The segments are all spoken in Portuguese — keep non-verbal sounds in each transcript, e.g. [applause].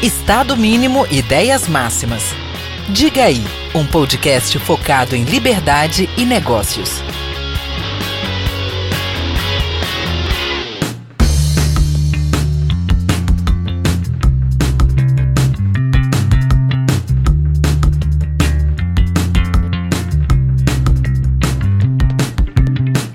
Estado mínimo, ideias máximas. Diga aí, um podcast focado em liberdade e negócios.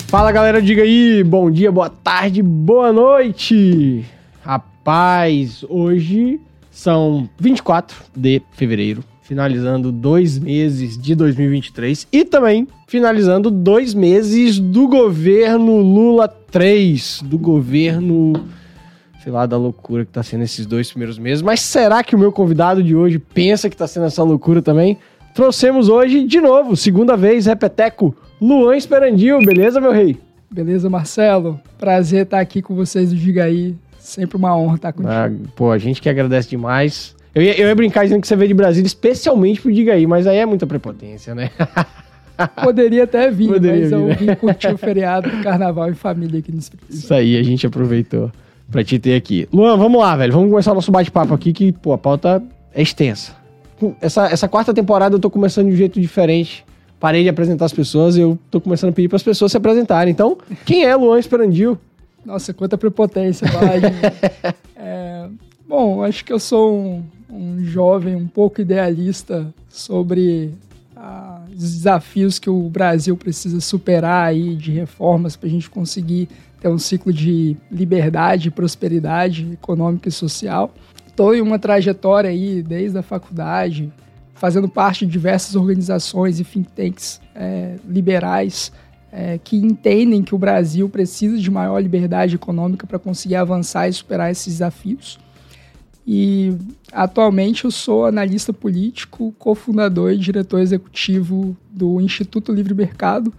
Fala galera, diga aí, bom dia, boa tarde, boa noite. Rapaz, hoje são 24 de fevereiro, finalizando dois meses de 2023 e também finalizando dois meses do governo Lula 3, do governo, sei lá, da loucura que tá sendo esses dois primeiros meses. Mas será que o meu convidado de hoje pensa que tá sendo essa loucura também? Trouxemos hoje, de novo, segunda vez, repeteco, Luan Esperandil, beleza, meu rei? Beleza, Marcelo? Prazer estar aqui com vocês do Diga aí. Sempre uma honra estar contigo. Ah, pô, a gente que agradece demais. Eu ia, eu ia brincar dizendo que você veio de Brasília especialmente pro Diga aí, mas aí é muita prepotência, né? [laughs] Poderia até vir, Poderia mas vir, eu né? vim curtir o [laughs] feriado, carnaval e família aqui no Espírito Santo. Isso aí, a gente aproveitou pra te ter aqui. Luan, vamos lá, velho. Vamos começar o nosso bate-papo aqui, que, pô, a pauta é extensa. Essa, essa quarta temporada eu tô começando de um jeito diferente. Parei de apresentar as pessoas e eu tô começando a pedir para as pessoas se apresentarem. Então, quem é Luan Esperandil? Nossa, quanta prepotência. [laughs] É, bom, acho que eu sou um, um jovem um pouco idealista sobre ah, os desafios que o Brasil precisa superar aí de reformas para a gente conseguir ter um ciclo de liberdade prosperidade econômica e social. Estou em uma trajetória aí desde a faculdade, fazendo parte de diversas organizações e think tanks é, liberais é, que entendem que o Brasil precisa de maior liberdade econômica para conseguir avançar e superar esses desafios. E atualmente eu sou analista político, cofundador e diretor executivo do Instituto Livre Mercado,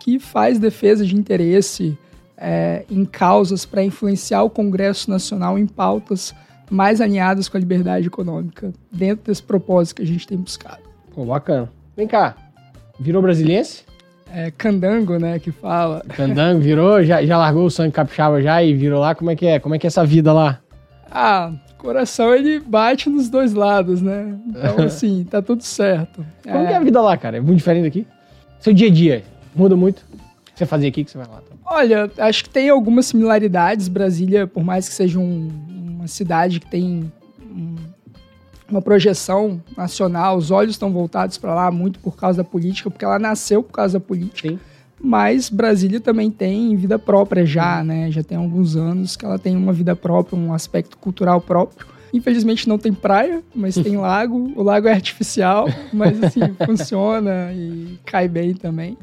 que faz defesa de interesse é, em causas para influenciar o Congresso Nacional em pautas mais alinhadas com a liberdade econômica, dentro desse propósito que a gente tem buscado. Pô, bacana. Vem cá, virou brasiliense? É candango, né, que fala. Candango, virou? Já, já largou o sangue capixaba já e virou lá? Como é que é? Como é que é essa vida lá? Ah, coração ele bate nos dois lados, né? Então, [laughs] assim, tá tudo certo. Como que é a vida lá, cara? É muito diferente daqui? Seu dia a dia muda muito? O que você fazia aqui que você vai lá? Olha, acho que tem algumas similaridades. Brasília, por mais que seja um, uma cidade que tem uma projeção nacional, os olhos estão voltados para lá muito por causa da política, porque ela nasceu por causa da política. Sim. Mas Brasília também tem vida própria já, né? Já tem alguns anos que ela tem uma vida própria, um aspecto cultural próprio. Infelizmente não tem praia, mas tem [laughs] lago. O lago é artificial, mas assim, [laughs] funciona e cai bem também.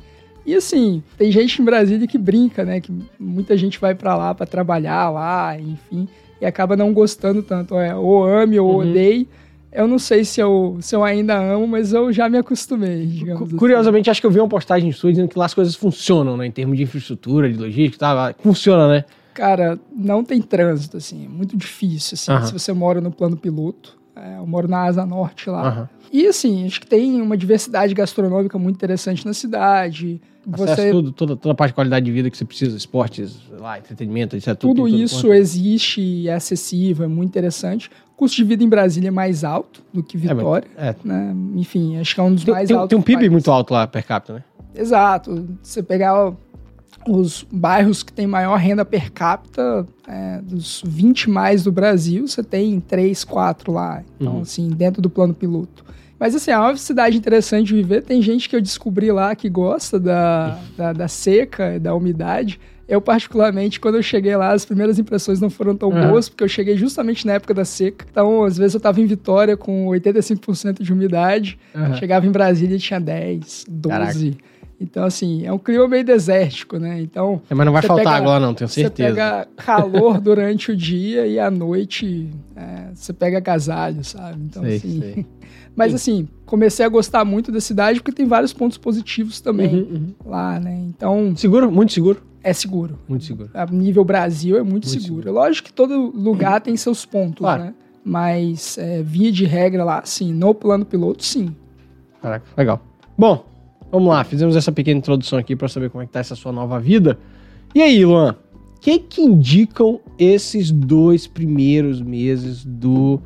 E assim, tem gente em Brasília que brinca, né? Que muita gente vai para lá para trabalhar lá, enfim, e acaba não gostando tanto. É, ou ame ou Uhum. odeie. Eu não sei se eu, se eu ainda amo, mas eu já me acostumei, digamos assim. Curiosamente, acho que eu vi uma postagem sua dizendo que lá as coisas funcionam, né? Em termos de infraestrutura, de logística e tal. Funciona, né? Cara, não tem trânsito, assim, é muito difícil, assim, Aham. se você mora no plano piloto. É, eu moro na Asa Norte lá. Aham. E assim, acho que tem uma diversidade gastronômica muito interessante na cidade. Acesso Você, tudo, toda, toda a parte de qualidade de vida que você precisa, esportes, lá, entretenimento, etc. tudo tem isso existe e é acessível, é muito interessante. O custo de vida em Brasília é mais alto do que É, Vitória. é. né? Enfim, acho que é um dos Tem, mais tem- altos. tem um PIB país. muito alto lá per capita, né? Exato. Você pegar os bairros que têm maior renda per capita, é, dos 20 mais do Brasil, você tem 3, 4 lá. Então, Uhum. assim, dentro do plano piloto. Mas, assim, é uma cidade interessante de viver. Tem gente que eu descobri lá que gosta da, da, da seca, da umidade. Eu, particularmente, quando eu cheguei lá, as primeiras impressões não foram tão Uhum. boas, porque eu cheguei justamente na época da seca. Então, às vezes, eu tava em Vitória com 85% de umidade. Aham. Chegava em Brasília e tinha 10, 12. Caraca. Então, assim, é um clima meio desértico, né? Então, É, mas não vai Você faltar pega- agora, não, tenho você certeza. pega calor [laughs] durante o dia e à noite é, você pega agasalho, sabe? Então, Sei, assim. sei. [laughs] Mas, assim, comecei a gostar muito da cidade porque tem vários pontos positivos também Uhum, uhum. lá, né? Então, Seguro? Muito seguro. é seguro. Muito seguro. A nível Brasil é muito, Muito seguro. Lógico que todo lugar tem seus pontos, Claro. né? Mas, é, via de regra lá, sim, no plano piloto, sim. Caraca, legal. Bom, vamos lá, fizemos essa pequena introdução aqui pra saber como é que tá essa sua nova vida. E aí, Luan, o que que indicam esses dois primeiros meses do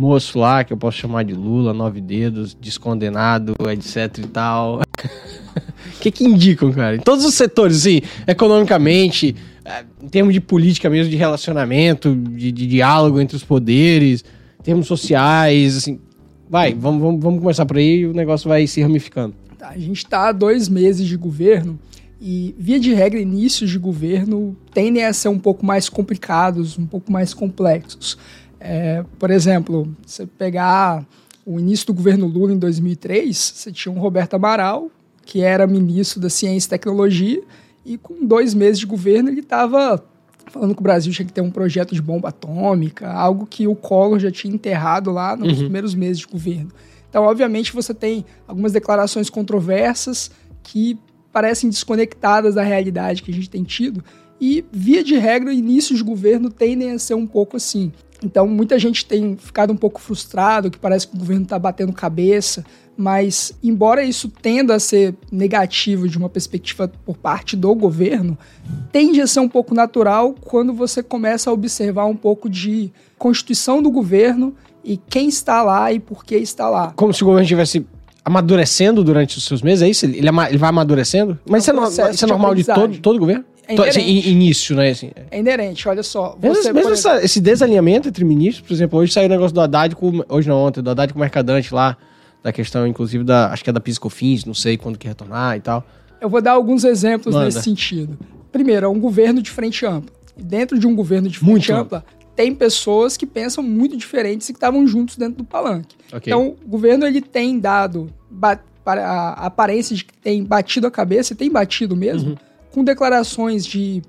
moço lá, que eu posso chamar de Lula, nove dedos, descondenado, etc e tal. O [laughs] que que indicam, cara? Em todos os setores, assim, economicamente, é, em termos de política mesmo, de relacionamento, de, de diálogo entre os poderes, em termos sociais, assim. Vai, vamos, vamos, vamos começar por aí e o negócio vai se ramificando. Tá, a gente está há dois meses de governo e, via de regra, inícios de governo tendem a ser um pouco mais complicados, um pouco mais complexos. É, por exemplo, você pegar o início do governo Lula em 2003, você tinha um Roberto Amaral, que era ministro da Ciência e Tecnologia, e com dois meses de governo ele estava falando que o Brasil tinha que ter um projeto de bomba atômica, algo que o Collor já tinha enterrado lá nos uhum. primeiros meses de governo. Então, obviamente, você tem algumas declarações controversas que parecem desconectadas da realidade que a gente tem tido, e, via de regra, inícios de governo tendem a ser um pouco assim. Então, muita gente tem ficado um pouco frustrado, que parece que o governo está batendo cabeça, mas embora isso tenda a ser negativo de uma perspectiva por parte do governo, tende a ser um pouco natural quando você começa a observar um pouco de constituição do governo e quem está lá e por que está lá. Como se o governo estivesse amadurecendo durante os seus meses, é isso? Ele, ele vai amadurecendo? Mas é isso é, isso é normal de todo, todo governo? É assim, início, né? Assim. É inerente, olha só. Você, mesmo, mesmo essa, esse desalinhamento entre ministros, por exemplo, hoje saiu o negócio do Haddad com. Hoje não, ontem, do Haddad com o Mercadante lá, da questão, inclusive, da. Acho que é da Piscofins, não sei quando que retornar e tal. Eu vou dar alguns exemplos Manda. nesse sentido. Primeiro, é um governo de frente ampla. E dentro de um governo de frente muito ampla, tem pessoas que pensam muito diferentes e que estavam juntos dentro do palanque. Okay. Então, o governo ele tem dado para a aparência de que tem batido a cabeça, e tem batido mesmo, uhum com declarações de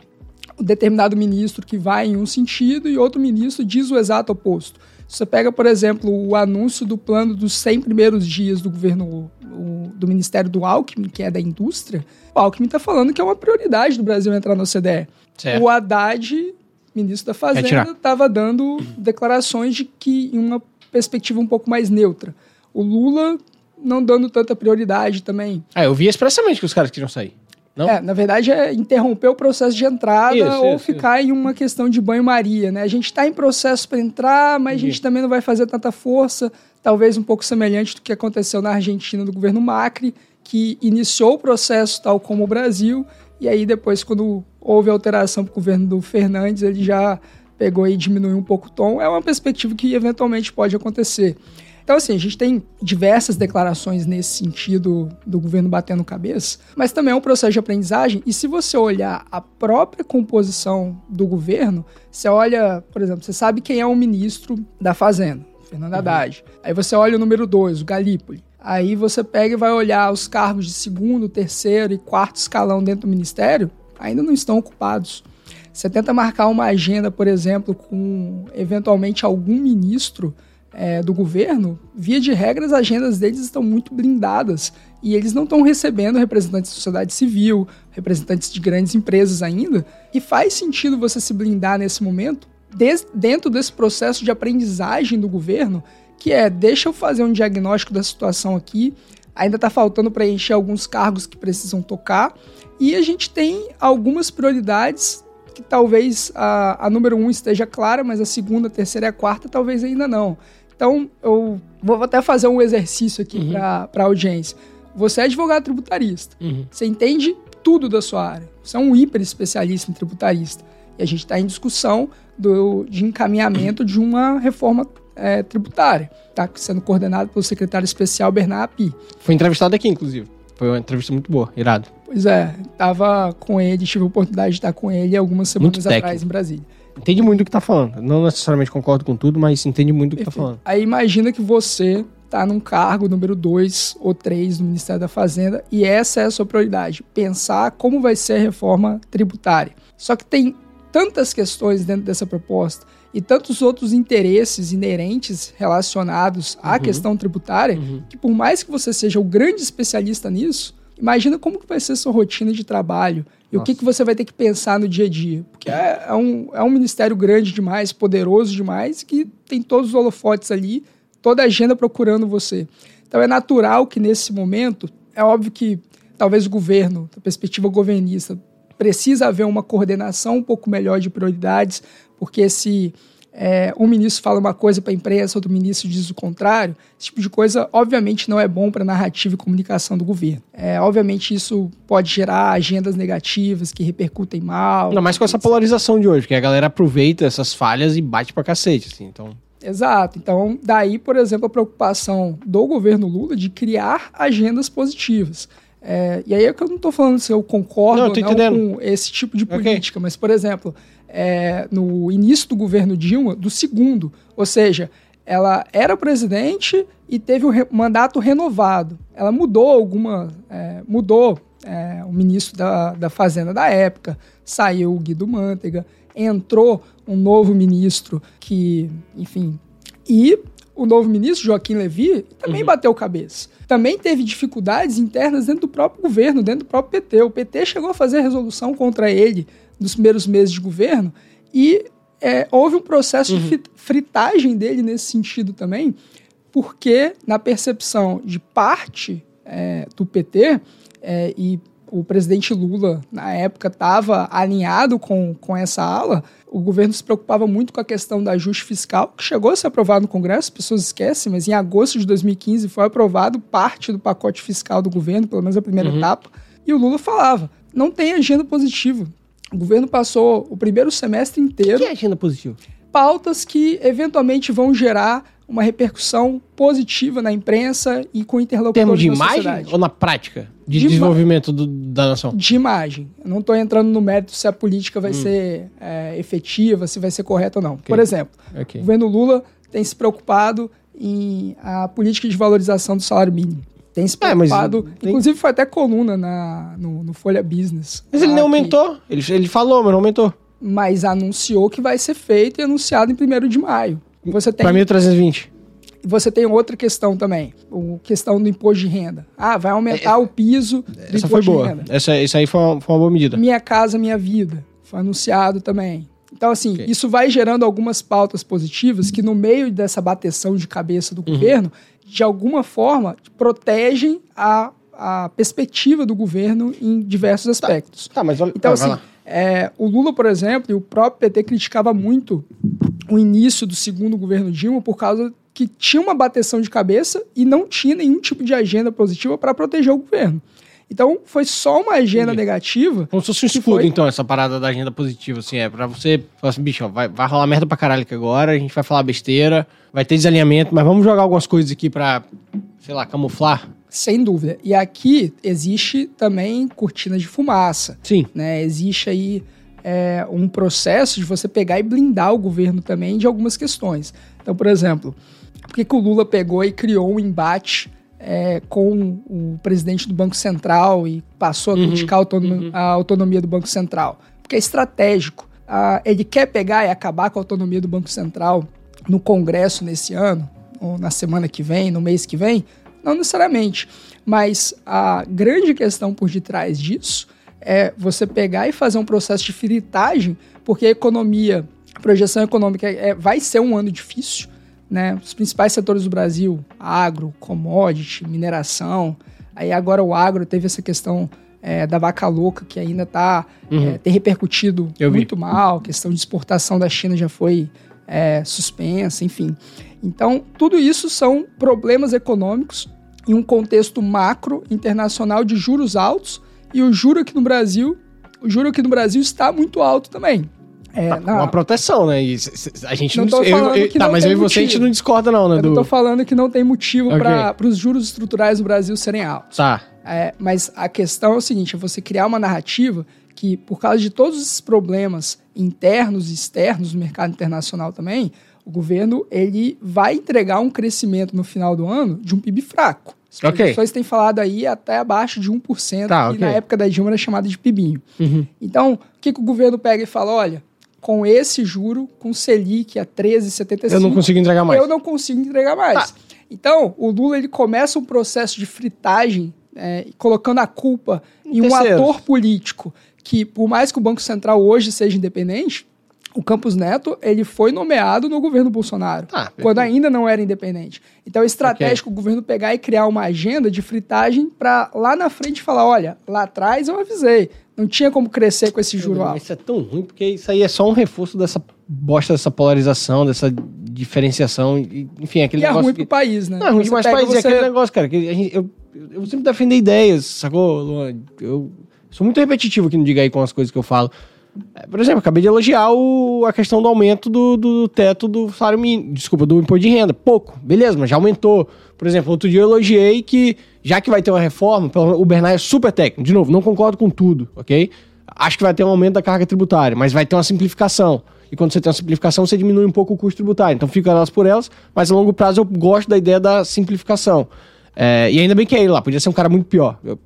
um determinado ministro que vai em um sentido e outro ministro diz o exato oposto. Você pega, por exemplo, o anúncio do plano dos 100 primeiros dias do governo o, do Ministério do Alckmin, que é da indústria. O Alckmin está falando que é uma prioridade do Brasil entrar no OCDE. Certo. O Haddad, ministro da Fazenda, estava dando declarações de que em uma perspectiva um pouco mais neutra. O Lula não dando tanta prioridade também. Ah, eu vi expressamente que os caras queriam sair. Não? É, na verdade é interromper o processo de entrada isso, ou isso, ficar isso. em uma questão de banho-maria, né? A gente está em processo para entrar, mas Entendi. a gente também não vai fazer tanta força, talvez um pouco semelhante do que aconteceu na Argentina do governo Macri, que iniciou o processo tal como o Brasil, e aí depois, quando houve alteração para o governo do Fernandes, ele já pegou e diminuiu um pouco o tom. É uma perspectiva que eventualmente pode acontecer. Então, assim, a gente tem diversas declarações nesse sentido do governo batendo cabeça, mas também é um processo de aprendizagem. E se você olhar a própria composição do governo, você olha, por exemplo, você sabe quem é o ministro da Fazenda, Fernando uhum. Haddad. Aí você olha o número dois, o Galípoli. Aí você pega e vai olhar os cargos de segundo, terceiro e quarto escalão dentro do ministério, ainda não estão ocupados. Você tenta marcar uma agenda, por exemplo, com eventualmente algum ministro é, do governo, via de regra, as agendas deles estão muito blindadas e eles não estão recebendo representantes da sociedade civil, representantes de grandes empresas ainda. E faz sentido você se blindar nesse momento, des, dentro desse processo de aprendizagem do governo, que é: deixa eu fazer um diagnóstico da situação aqui, ainda está faltando preencher alguns cargos que precisam tocar, e a gente tem algumas prioridades que talvez a, a número um esteja clara, mas a segunda, a terceira e a quarta talvez ainda não. Então, eu vou até fazer um exercício aqui uhum. para a audiência. Você é advogado tributarista. Uhum. Você entende tudo da sua área. Você é um hiper especialista em tributarista. E a gente está em discussão do, de encaminhamento de uma reforma é, tributária. Está sendo coordenado pelo secretário especial Bernard Api. Foi entrevistado aqui, inclusive. Foi uma entrevista muito boa, irado. Pois é, estava com ele, tive a oportunidade de estar com ele algumas semanas atrás em Brasília entende muito do que tá falando. Não necessariamente concordo com tudo, mas entende muito do que tá falando. Aí imagina que você tá num cargo número 2 ou 3 no Ministério da Fazenda e essa é a sua prioridade, pensar como vai ser a reforma tributária. Só que tem tantas questões dentro dessa proposta e tantos outros interesses inerentes relacionados à uhum. questão tributária, uhum. que por mais que você seja o grande especialista nisso, imagina como que vai ser a sua rotina de trabalho, e Nossa. o que, que você vai ter que pensar no dia a dia? Porque é, é, um, é um ministério grande demais, poderoso demais, que tem todos os holofotes ali, toda a agenda procurando você. Então é natural que nesse momento, é óbvio que talvez o governo, da perspectiva governista, precisa haver uma coordenação um pouco melhor de prioridades, porque esse, é, um ministro fala uma coisa para a imprensa, outro ministro diz o contrário. Esse tipo de coisa, obviamente, não é bom para a narrativa e comunicação do governo. É, obviamente, isso pode gerar agendas negativas que repercutem mal. Ainda mais com essa polarização de hoje, que a galera aproveita essas falhas e bate pra cacete, assim, então... Exato. Então, daí, por exemplo, a preocupação do governo Lula de criar agendas positivas. É, e aí é que eu não estou falando se eu concordo Não, ou não com esse tipo de política, mas, por exemplo, é, no início do governo Dilma, do segundo, ou seja, ela era presidente e teve o re- mandato renovado. Ela mudou alguma. é, mudou é, o ministro da, da Fazenda da época, saiu o Guido Mantega, entrou um novo ministro que, enfim. E o novo ministro, Joaquim Levy, também bateu cabeça. Também teve dificuldades internas dentro do próprio governo, dentro do próprio PT. O PT chegou a fazer resolução contra ele nos primeiros meses de governo e é, houve um processo de frit- fritagem dele nesse sentido também, porque na percepção de parte é, do PT, é, e o presidente Lula, na época, estava alinhado com, com essa ala, o governo se preocupava muito com a questão do ajuste fiscal, que chegou a ser aprovado no Congresso, as pessoas esquecem, mas em agosto de 2015 foi aprovado parte do pacote fiscal do governo, pelo menos a primeira etapa, e o Lula falava, não tem agenda positiva. O governo passou o primeiro semestre O inteiro que é agenda positiva? pautas que eventualmente vão gerar uma repercussão positiva na imprensa e com interlocutores termos de imagem sociedade. ou na prática de, De desenvolvimento do- da nação? De imagem. Eu não estou entrando no mérito se a política Hum. vai ser é, efetiva, se vai ser correta ou não. Por exemplo, o Ok. governo Lula tem se preocupado em a política de valorização do salário mínimo. Tem se É, preocupado. tem- Inclusive, foi até coluna na, no, no Folha Business. Mas ele lá não que- aumentou. Ele, ele falou, mas não aumentou. Mas anunciou que vai ser feito e anunciado em 1 de maio. Você tem Pra 1.320. E você tem outra questão também, a questão do imposto de renda. Ah, vai aumentar o piso do Essa imposto foi de boa. renda. Essa, isso aí foi uma, foi uma boa medida. Minha Casa Minha Vida, foi anunciado também. Então, assim, Ok. isso vai gerando algumas pautas positivas que, no meio dessa bateção de cabeça Uhum. do governo, de alguma forma, protegem a, a perspectiva do governo em diversos aspectos. Tá, mas olha. Então, vai assim, é, o Lula, por exemplo, e o próprio PT criticava muito o início do segundo governo Dilma por causa que tinha uma bateção de cabeça e não tinha nenhum tipo de agenda positiva para proteger o governo. Então, foi só uma agenda Entendi. negativa. Como se fosse um escudo, foi- então, essa parada da agenda positiva, assim, é pra você falar assim, bicho, ó, vai, vai rolar merda pra caralho aqui agora, a gente vai falar besteira, vai ter desalinhamento, mas vamos jogar algumas coisas aqui pra, sei lá, camuflar. Sem dúvida. E aqui existe também cortina de fumaça. Sim. né? Existe aí é, um processo de você pegar e blindar o governo também de algumas questões. Então, por exemplo, por que, que o Lula pegou e criou um embate é, com o presidente do Banco Central e passou a criticar a, autonom- a autonomia do Banco Central? Porque é estratégico. Ah, ele quer pegar e acabar com a autonomia do Banco Central no Congresso nesse ano, ou na semana que vem, no mês que vem? Não necessariamente. Mas a grande questão por detrás disso é você pegar e fazer um processo de fritagem, porque a economia, a projeção econômica é- vai ser um ano difícil, né? Os principais setores do Brasil, agro, commodity, mineração. Aí agora o agro teve essa questão é, da vaca louca que ainda está tem repercutido Eu vi. muito mal. A questão de exportação da China já foi é, suspensa, enfim. Então tudo isso são problemas econômicos em um contexto macro internacional de juros altos e o juro aqui no Brasil, o juro aqui no Brasil está muito alto também. É, Tá, Uma proteção, né? E a gente Não não. eu- eu- tá, não mas eu e você a gente não discorda, não, né? eu não Do... tô falando que não tem motivo Ok. para os juros estruturais do Brasil serem altos. Tá. É, mas a questão é o seguinte: é você criar uma narrativa que, por causa de todos esses problemas internos e externos no mercado internacional também, o governo ele vai entregar um crescimento no final do ano de um PIB fraco. As Ok. projeções têm falado aí até abaixo de 1%, Tá, que ok. na época da Dilma era chamado de PIBinho. Uhum. Então, o que, que o governo pega e fala? Olha, com esse juro, com Selic a 13,75, Eu não consigo entregar mais. eu não consigo entregar mais. Tá. Então, o Lula ele começa um processo de fritagem, é, colocando a culpa em um terceiros. ator político que, por mais que o Banco Central hoje seja independente, o Campos Neto ele foi nomeado no governo Bolsonaro, Tá, quando ainda não era independente. Então é estratégico o governo pegar e criar uma agenda de fritagem para lá na frente falar, olha, lá atrás eu avisei, Não tinha como crescer com esse juro alto. Isso é tão ruim, porque isso aí é só um reforço dessa bosta, dessa polarização, dessa diferenciação. Enfim, aquele e é negócio. ruim que... pro país, né? Não, é ruim demais pro país. É você- aquele negócio, cara, que a gente, eu, eu sempre defendo ideias, sacou, Luan? Eu sou muito repetitivo aqui no Diga aí com as coisas que eu falo. É, Por exemplo, acabei de elogiar o- a questão do aumento do, do teto do salário mínimo, desculpa, do imposto de renda. Pouco, beleza, mas já aumentou. Por exemplo, outro dia eu elogiei que, já que vai ter uma reforma, o Bernard é super técnico. De novo, não concordo com tudo, ok? Acho que vai ter um aumento da carga tributária, mas vai ter uma simplificação. E quando você tem uma simplificação, você diminui um pouco o custo tributário. Então fica elas por elas, mas a longo prazo eu gosto da ideia da simplificação. É, e ainda bem que é ele lá, podia ser um cara muito pior. Eu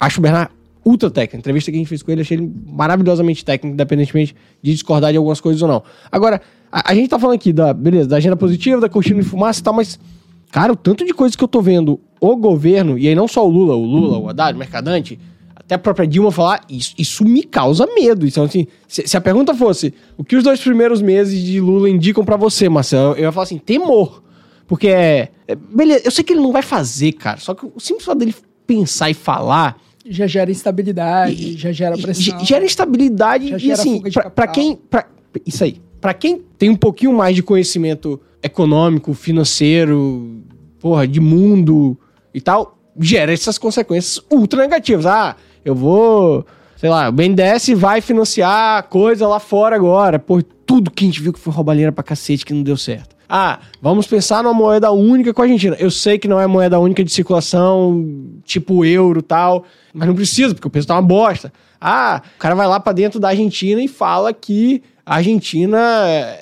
acho o Bernard ultra técnico. A entrevista que a gente fez com ele, achei ele maravilhosamente técnico, independentemente de discordar de algumas coisas ou não. Agora, a, a gente tá falando aqui da, beleza, da agenda positiva, da cortina de fumaça e tal, mas, cara, o tanto de coisas que eu tô vendo o governo, e aí não só o Lula, o Lula, o Haddad, o Mercadante, até a própria Dilma falar, isso, isso me causa medo. Então, assim, se, se a pergunta fosse, o que os dois primeiros meses de Lula indicam pra você, Marcelo? Eu ia falar assim, temor. Porque é, é- Beleza, eu sei que ele não vai fazer, cara. Só que o simples fato dele pensar e falar. Já gera instabilidade, já gera pressão. ge- Gera instabilidade Já e gera assim, capital. quem. Pra, isso aí. Pra quem tem um pouquinho mais de conhecimento econômico, financeiro, porra, de mundo e tal, gera essas consequências ultra negativas. Ah, eu vou. Sei lá, o BNDES vai financiar coisa lá fora agora. Por tudo que a gente viu que foi roubalheira pra cacete que não deu certo. Ah, vamos pensar numa moeda única com a Argentina. Eu sei que não é moeda única de circulação, tipo euro tal, mas não precisa, porque o peso tá uma bosta. Ah, o cara vai lá pra dentro da Argentina e fala que a Argentina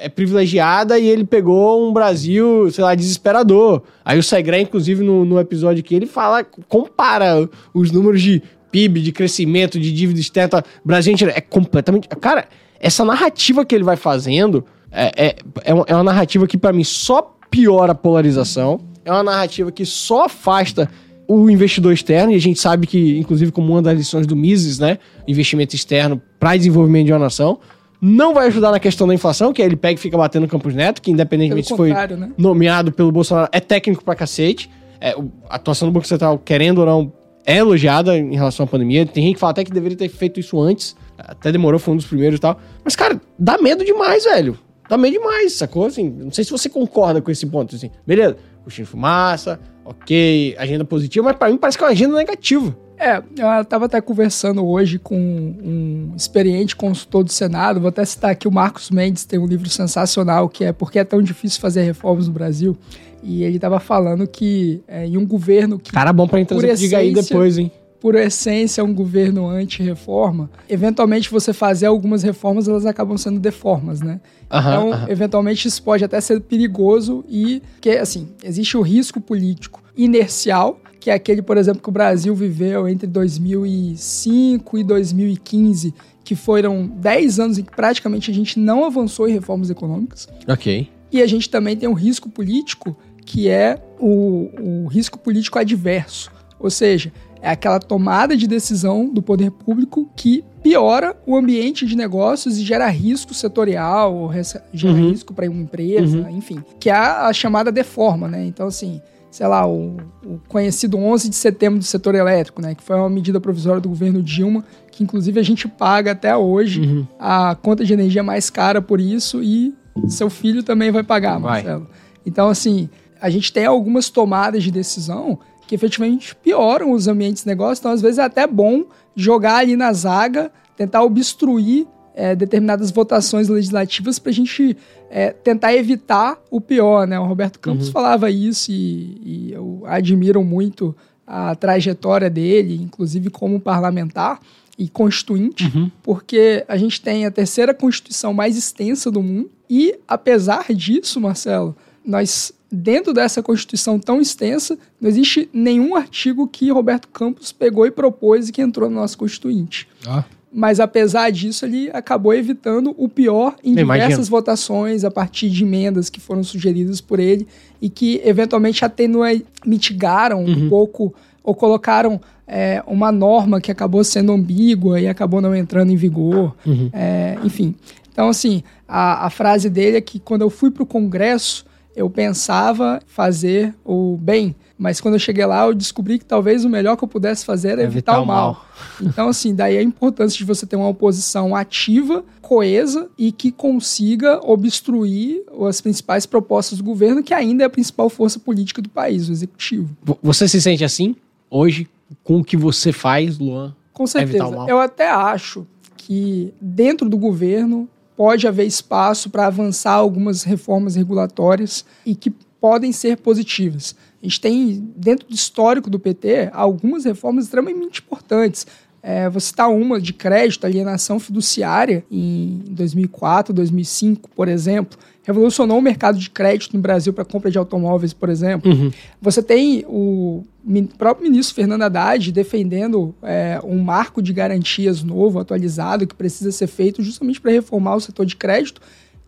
é privilegiada e ele pegou um Brasil, sei lá, desesperador. Aí o Segré, inclusive, no, no episódio aqui, ele fala, compara os números de PIB, de crescimento, de dívida externa. Brasil é completamente. Cara, essa narrativa que ele vai fazendo é, é, é, uma, é uma narrativa que, pra mim, só piora a polarização. É uma narrativa que só afasta o investidor externo, e a gente sabe que, inclusive, como uma das lições do Mises, né? Investimento externo para desenvolvimento de uma nação. Não vai ajudar na questão da inflação, que aí ele pega e fica batendo no Campos Neto, que independentemente se foi né? nomeado pelo Bolsonaro, é técnico pra cacete. É, a atuação do Banco Central, querendo ou não, é elogiada em relação à pandemia. Tem gente que fala até que deveria ter feito isso antes. Até demorou, foi um dos primeiros e tal. Mas, cara, dá medo demais, velho. Dá medo demais, sacou? Assim, não sei se você concorda com esse ponto. Assim, beleza, curtindo fumaça, ok, agenda positiva, mas pra mim parece que é uma agenda negativa. É, eu tava até conversando hoje com um experiente consultor do Senado, vou até citar aqui o Marcos Mendes, tem um livro sensacional que é Por que é tão difícil fazer reformas no Brasil? E ele tava falando que é, em um governo que, Cara bom trazer pro Diga aí depois, hein? por essência, é um governo anti-reforma, eventualmente você fazer algumas reformas, elas acabam sendo deformas, né? Aham, Então, aham. eventualmente, isso pode até ser perigoso e que, assim, existe o risco político inercial, que é aquele, por exemplo, que o Brasil viveu entre 2005 e 2015, que foram 10 anos em que praticamente a gente não avançou em reformas econômicas. Ok. E a gente também tem um risco político, que é o, o risco político adverso. Ou seja, é aquela tomada de decisão do poder público que piora o ambiente de negócios e gera risco setorial, gera Uhum. risco para uma empresa, enfim. Que é a chamada deforma, né? Então, assim, sei lá, o, o conhecido 11 de setembro do setor elétrico, né? Que foi uma medida provisória do governo Dilma, que inclusive a gente paga até hoje Uhum. a conta de energia mais cara por isso e seu filho também vai pagar, Vai. Marcelo. Então, assim, a gente tem algumas tomadas de decisão que efetivamente pioram os ambientes de negócio, então às vezes é até bom jogar ali na zaga, tentar obstruir é, determinadas votações legislativas para a gente é, tentar evitar o pior, né? O Roberto Campos falava isso e, e eu admiro muito a trajetória dele, inclusive como parlamentar e constituinte, porque a gente tem a terceira constituição mais extensa do mundo e, apesar disso, Marcelo, nós dentro dessa constituição tão extensa, não existe nenhum artigo que Roberto Campos pegou e propôs e que entrou no nosso constituinte. Ah. Mas apesar disso, ele acabou evitando o pior em diversas votações a partir de emendas que foram sugeridas por ele e que eventualmente atenue, mitigaram um pouco ou colocaram é, uma norma que acabou sendo ambígua e acabou não entrando em vigor. É, enfim. Então, assim, a, a frase dele é que quando eu fui para o Congresso, eu pensava fazer o bem, Mas quando eu cheguei lá, eu descobri que talvez o melhor que eu pudesse fazer era evitar, evitar o mal. mal. [laughs] Então, assim, daí a importância de você ter uma oposição ativa, coesa e que consiga obstruir as principais propostas do governo, que ainda é a principal força política do país, o executivo. Você se sente assim hoje com o que você faz, Luan? Com certeza. Eu até acho que dentro do governo pode haver espaço para avançar algumas reformas regulatórias e que podem ser positivas. A gente tem, dentro do histórico do PT, algumas reformas extremamente importantes. É, vou citar uma de crédito, alienação fiduciária, em 2004, 2005, por exemplo. Revolucionou o mercado de crédito no Brasil para compra de automóveis, por exemplo. Uhum. Você tem o próprio ministro Fernando Haddad defendendo é, um marco de garantias novo, atualizado, que precisa ser feito justamente para reformar o setor de crédito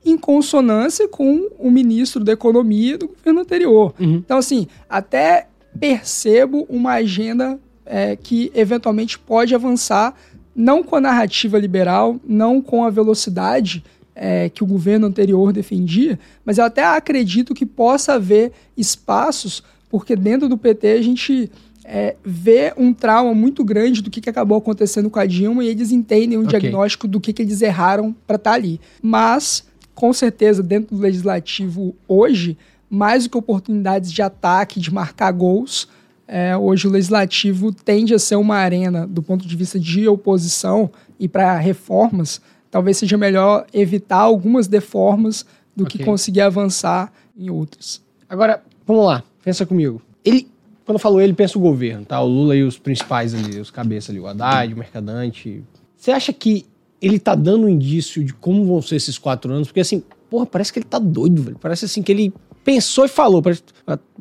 em consonância com o ministro da Economia do governo anterior. Uhum. Então, assim, até percebo uma agenda é, que eventualmente pode avançar, não com a narrativa liberal, não com a velocidade é, que o governo anterior defendia, mas eu até acredito que possa haver espaços, porque dentro do PT a gente é, vê um trauma muito grande do que, que acabou acontecendo com a Dilma e eles entendem um okay. diagnóstico do que, que eles erraram para estar tá ali. Mas com certeza, dentro do legislativo hoje, mais do que oportunidades de ataque, de marcar gols, é, hoje o legislativo tende a ser uma arena do ponto de vista de oposição e para reformas. Talvez seja melhor evitar algumas deformas do okay. que conseguir avançar em outras. Agora, vamos lá, pensa comigo. Ele, quando falou ele, pensa o governo, tá? O Lula e os principais ali, os cabeças ali, o Haddad, o Mercadante. Você acha que ele tá dando um indício de como vão ser esses quatro anos, porque assim, porra, parece que ele tá doido, velho. Parece assim que ele pensou e falou. Parece,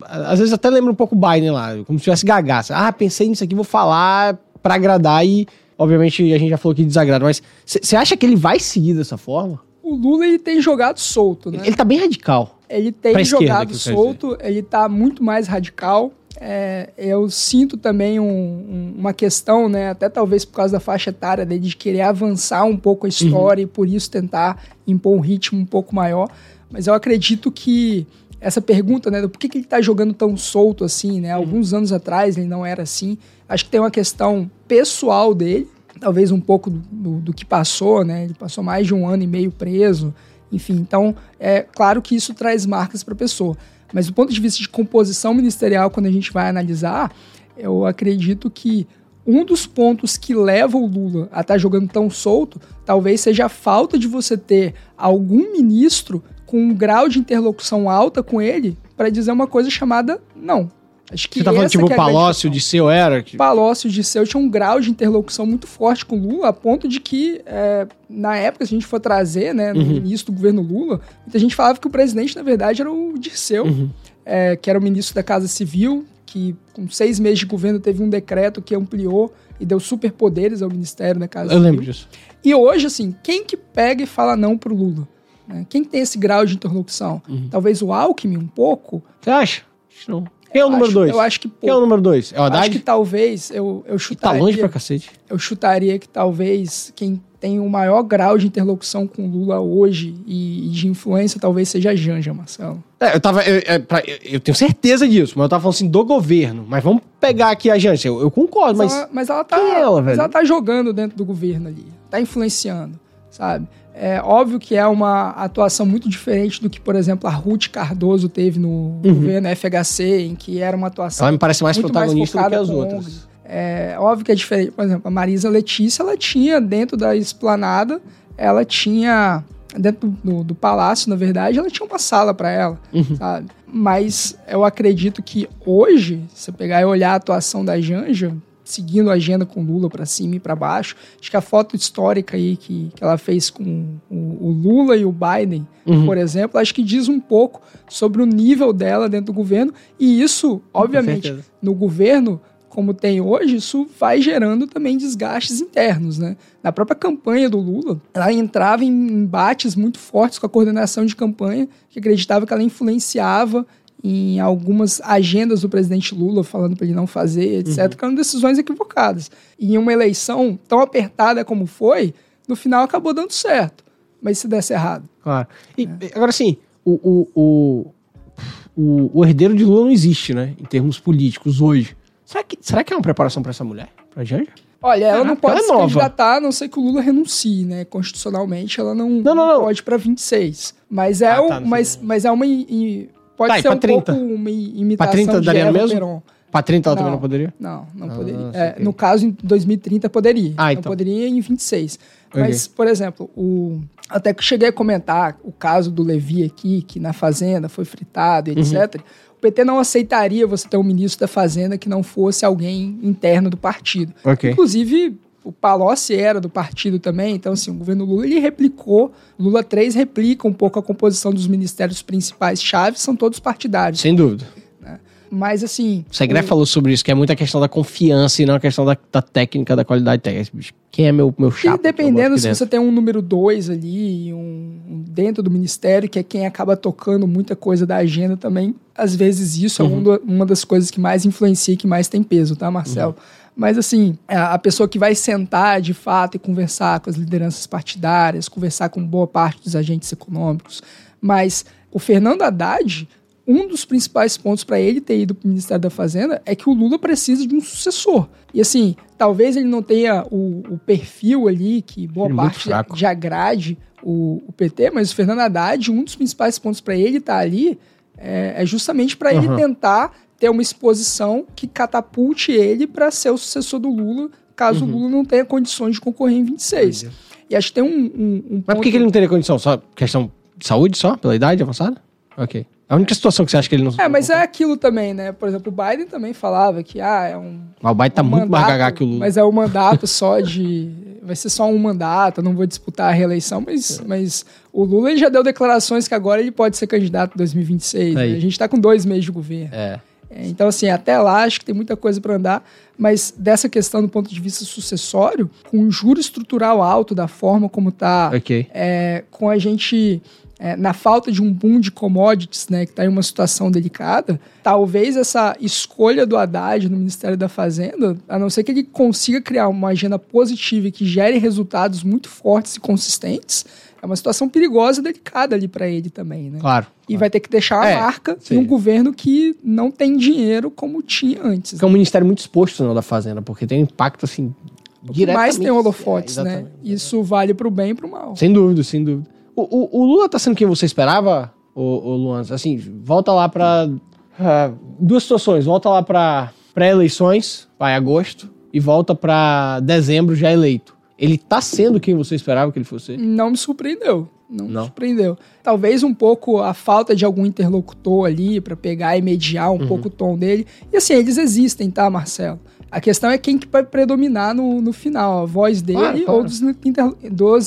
às vezes até lembra um pouco o Biden lá, como se tivesse gagaça. Ah, pensei nisso aqui, vou falar para agradar e, obviamente, a gente já falou que desagrada, mas você acha que ele vai seguir dessa forma? O Lula ele tem jogado solto, né? Ele, ele tá bem radical. Ele tem jogado solto, ele tá muito mais radical. É, eu sinto também um, um, uma questão, né, até talvez por causa da faixa etária dele, de querer avançar um pouco a história uhum. e por isso tentar impor um ritmo um pouco maior. Mas eu acredito que essa pergunta, né, do por que, que ele está jogando tão solto assim, né? Uhum. Alguns anos atrás ele não era assim. Acho que tem uma questão pessoal dele, talvez um pouco do, do, do que passou, né? Ele passou mais de um ano e meio preso. Enfim, então é claro que isso traz marcas para a pessoa. Mas do ponto de vista de composição ministerial, quando a gente vai analisar, eu acredito que um dos pontos que leva o Lula a estar tá jogando tão solto talvez seja a falta de você ter algum ministro com um grau de interlocução alta com ele para dizer uma coisa chamada não. Acho que Você tá falando tipo o é Palócio de Seu era? Palócio de Seu tinha um grau de interlocução muito forte com o Lula, a ponto de que, é, na época, se a gente for trazer, né, no uhum. início do governo Lula, muita gente falava que o presidente, na verdade, era o Dirceu, uhum. é, que era o ministro da Casa Civil, que com seis meses de governo teve um decreto que ampliou e deu superpoderes ao Ministério da Casa Eu Civil. Eu lembro disso. E hoje, assim, quem que pega e fala não pro Lula? Né? Quem tem esse grau de interlocução? Uhum. Talvez o Alckmin um pouco? Você acha? Não. Quem é o número 2? Eu acho que Quem é o número 2? É o Haddad? Acho que talvez eu, eu chutaria. tá longe pra cacete. Eu chutaria que talvez quem tem o maior grau de interlocução com Lula hoje e, e de influência talvez seja a Janja, Marcelo. É, eu tava. Eu, é, pra, eu, tenho certeza disso, mas eu tava falando assim do governo. Mas vamos pegar aqui a Janja. Eu, eu concordo, mas. Mas ela, mas ela tá. Quem é ela, velho? Mas ela tá jogando dentro do governo ali. Tá influenciando, sabe? É óbvio que é uma atuação muito diferente do que, por exemplo, a Ruth Cardoso teve no uhum. governo FHC, em que era uma atuação. Ela me parece mais protagonista mais do que as outras. É óbvio que é diferente. Por exemplo, a Marisa Letícia, ela tinha dentro da esplanada, ela tinha dentro do, do, palácio, na verdade, ela tinha uma sala para ela, uhum. sabe? Mas eu acredito que hoje, se você pegar e olhar a atuação da Janja, seguindo a agenda com Lula para cima e para baixo. Acho que a foto histórica aí que, que ela fez com o, o Lula e o Biden, uhum. por exemplo, acho que diz um pouco sobre o nível dela dentro do governo. E isso, obviamente, no governo como tem hoje, isso vai gerando também desgastes internos, né? Na própria campanha do Lula, ela entrava em embates muito fortes com a coordenação de campanha, que acreditava que ela influenciava em algumas agendas do presidente Lula falando para ele não fazer, etc., uhum. que eram decisões equivocadas. E em uma eleição tão apertada como foi, no final acabou dando certo. Mas se desse errado. Claro. E, é. Agora sim, o, o, o, o, o herdeiro de Lula não existe, né? Em termos políticos hoje. Será que, será que é uma preparação para essa mulher? Pra Janja? Olha, ela não Caraca, pode ela é se nova. candidatar, a não ser que o Lula renuncie, né? Constitucionalmente, ela não, Não, não, não. pode para 26. Mas é, Ah, tá, não mas, mas é uma. Pode Tá, ser pra um 30? pouco uma imitação 30 de daria Eva mesmo? Peron. Pra 30 ela também Não. não poderia? Não, não Ah, poderia. É, no caso, em 2030 poderia. Ah, Não então. poderia em 26. Ok. Mas, por exemplo, o... até que cheguei a comentar o caso do Levi aqui, que na Fazenda foi fritado, Uhum. etc. O PT não aceitaria você ter um ministro da Fazenda que não fosse alguém interno do partido. Ok. Inclusive, o Palocci era do partido também, então, assim, o governo Lula, ele replicou, Lula 3 replica um pouco a composição dos ministérios principais chaves, são todos partidários. Sem dúvida. Mas, assim... O Segré falou sobre isso, que é muito a questão da confiança e não a questão da, da técnica, da qualidade técnica. Quem é meu, meu E chapa? eu dependendo se dentro? você tem um número 2 ali, um, um dentro do ministério, que é quem acaba tocando muita coisa da agenda também, às vezes isso é Uhum. um do- uma das coisas que mais influencia e que mais tem peso, tá, Marcelo? Uhum. Mas assim, a, pessoa que vai sentar de fato e conversar com as lideranças partidárias, conversar com boa parte dos agentes econômicos, mas o Fernando Haddad, um dos principais pontos para ele ter ido para o Ministério da Fazenda é que o Lula precisa de um sucessor. E assim, talvez ele não tenha o, o perfil ali que boa Ele é parte fraco. já agrade o, o PT, mas o Fernando Haddad, um dos principais pontos para ele estar ali é, é justamente para ele Aham. tentar ter uma exposição que catapulte ele para ser o sucessor do Lula, caso Uhum. o Lula não tenha condições de concorrer em 26. E acho que tem um, um, um Mas por que, que ele não teria condição? Só questão de saúde só? Pela idade avançada? Ok. A única situação que você acha que ele não... É, mas é aquilo também, né? Por exemplo, o Biden também falava que ah, é um. Mas o Biden tá um muito mais mandato, gagá que o Lula. Mas é um [laughs] mandato só de. Vai ser só um mandato, eu não vou disputar a reeleição, mas, É. mas o Lula ele já deu declarações que agora ele pode ser candidato em 2026. né? Aí. A gente tá com dois meses de governo. É. É, Então, assim, até lá acho que tem muita coisa para andar, mas dessa questão do ponto de vista sucessório, com o juro estrutural alto da forma como tá Ok. é, com a gente é, na falta de um boom de commodities, né, que está em uma situação delicada, talvez essa escolha do Haddad no Ministério da Fazenda, a não ser que ele consiga criar uma agenda positiva e que gere resultados muito fortes e consistentes, é uma situação perigosa e delicada ali para ele também, né? Claro. E vai ter que deixar a É, marca sim. em um governo que não tem dinheiro como tinha antes. Que é um ministério muito exposto não, da Fazenda, porque tem um impacto, assim, O diretamente... mais tem holofotes, É, né? Isso vale pro bem e pro mal. Sem dúvida, sem dúvida. O, o, o Lula tá sendo quem você esperava, o, o Luan? Assim, volta lá pra... ah, duas situações. Volta lá pra pré-eleições, vai agosto, e volta pra dezembro já eleito. Ele tá sendo quem você esperava que ele fosse? Não me surpreendeu. Não, me Não. surpreendeu. Talvez um pouco a falta de algum interlocutor ali pra pegar e mediar Uhum. um pouco o tom dele. E assim, eles existem, tá, Marcelo? A questão é quem que vai predominar no, no final, a voz dele Claro, claro. ou dos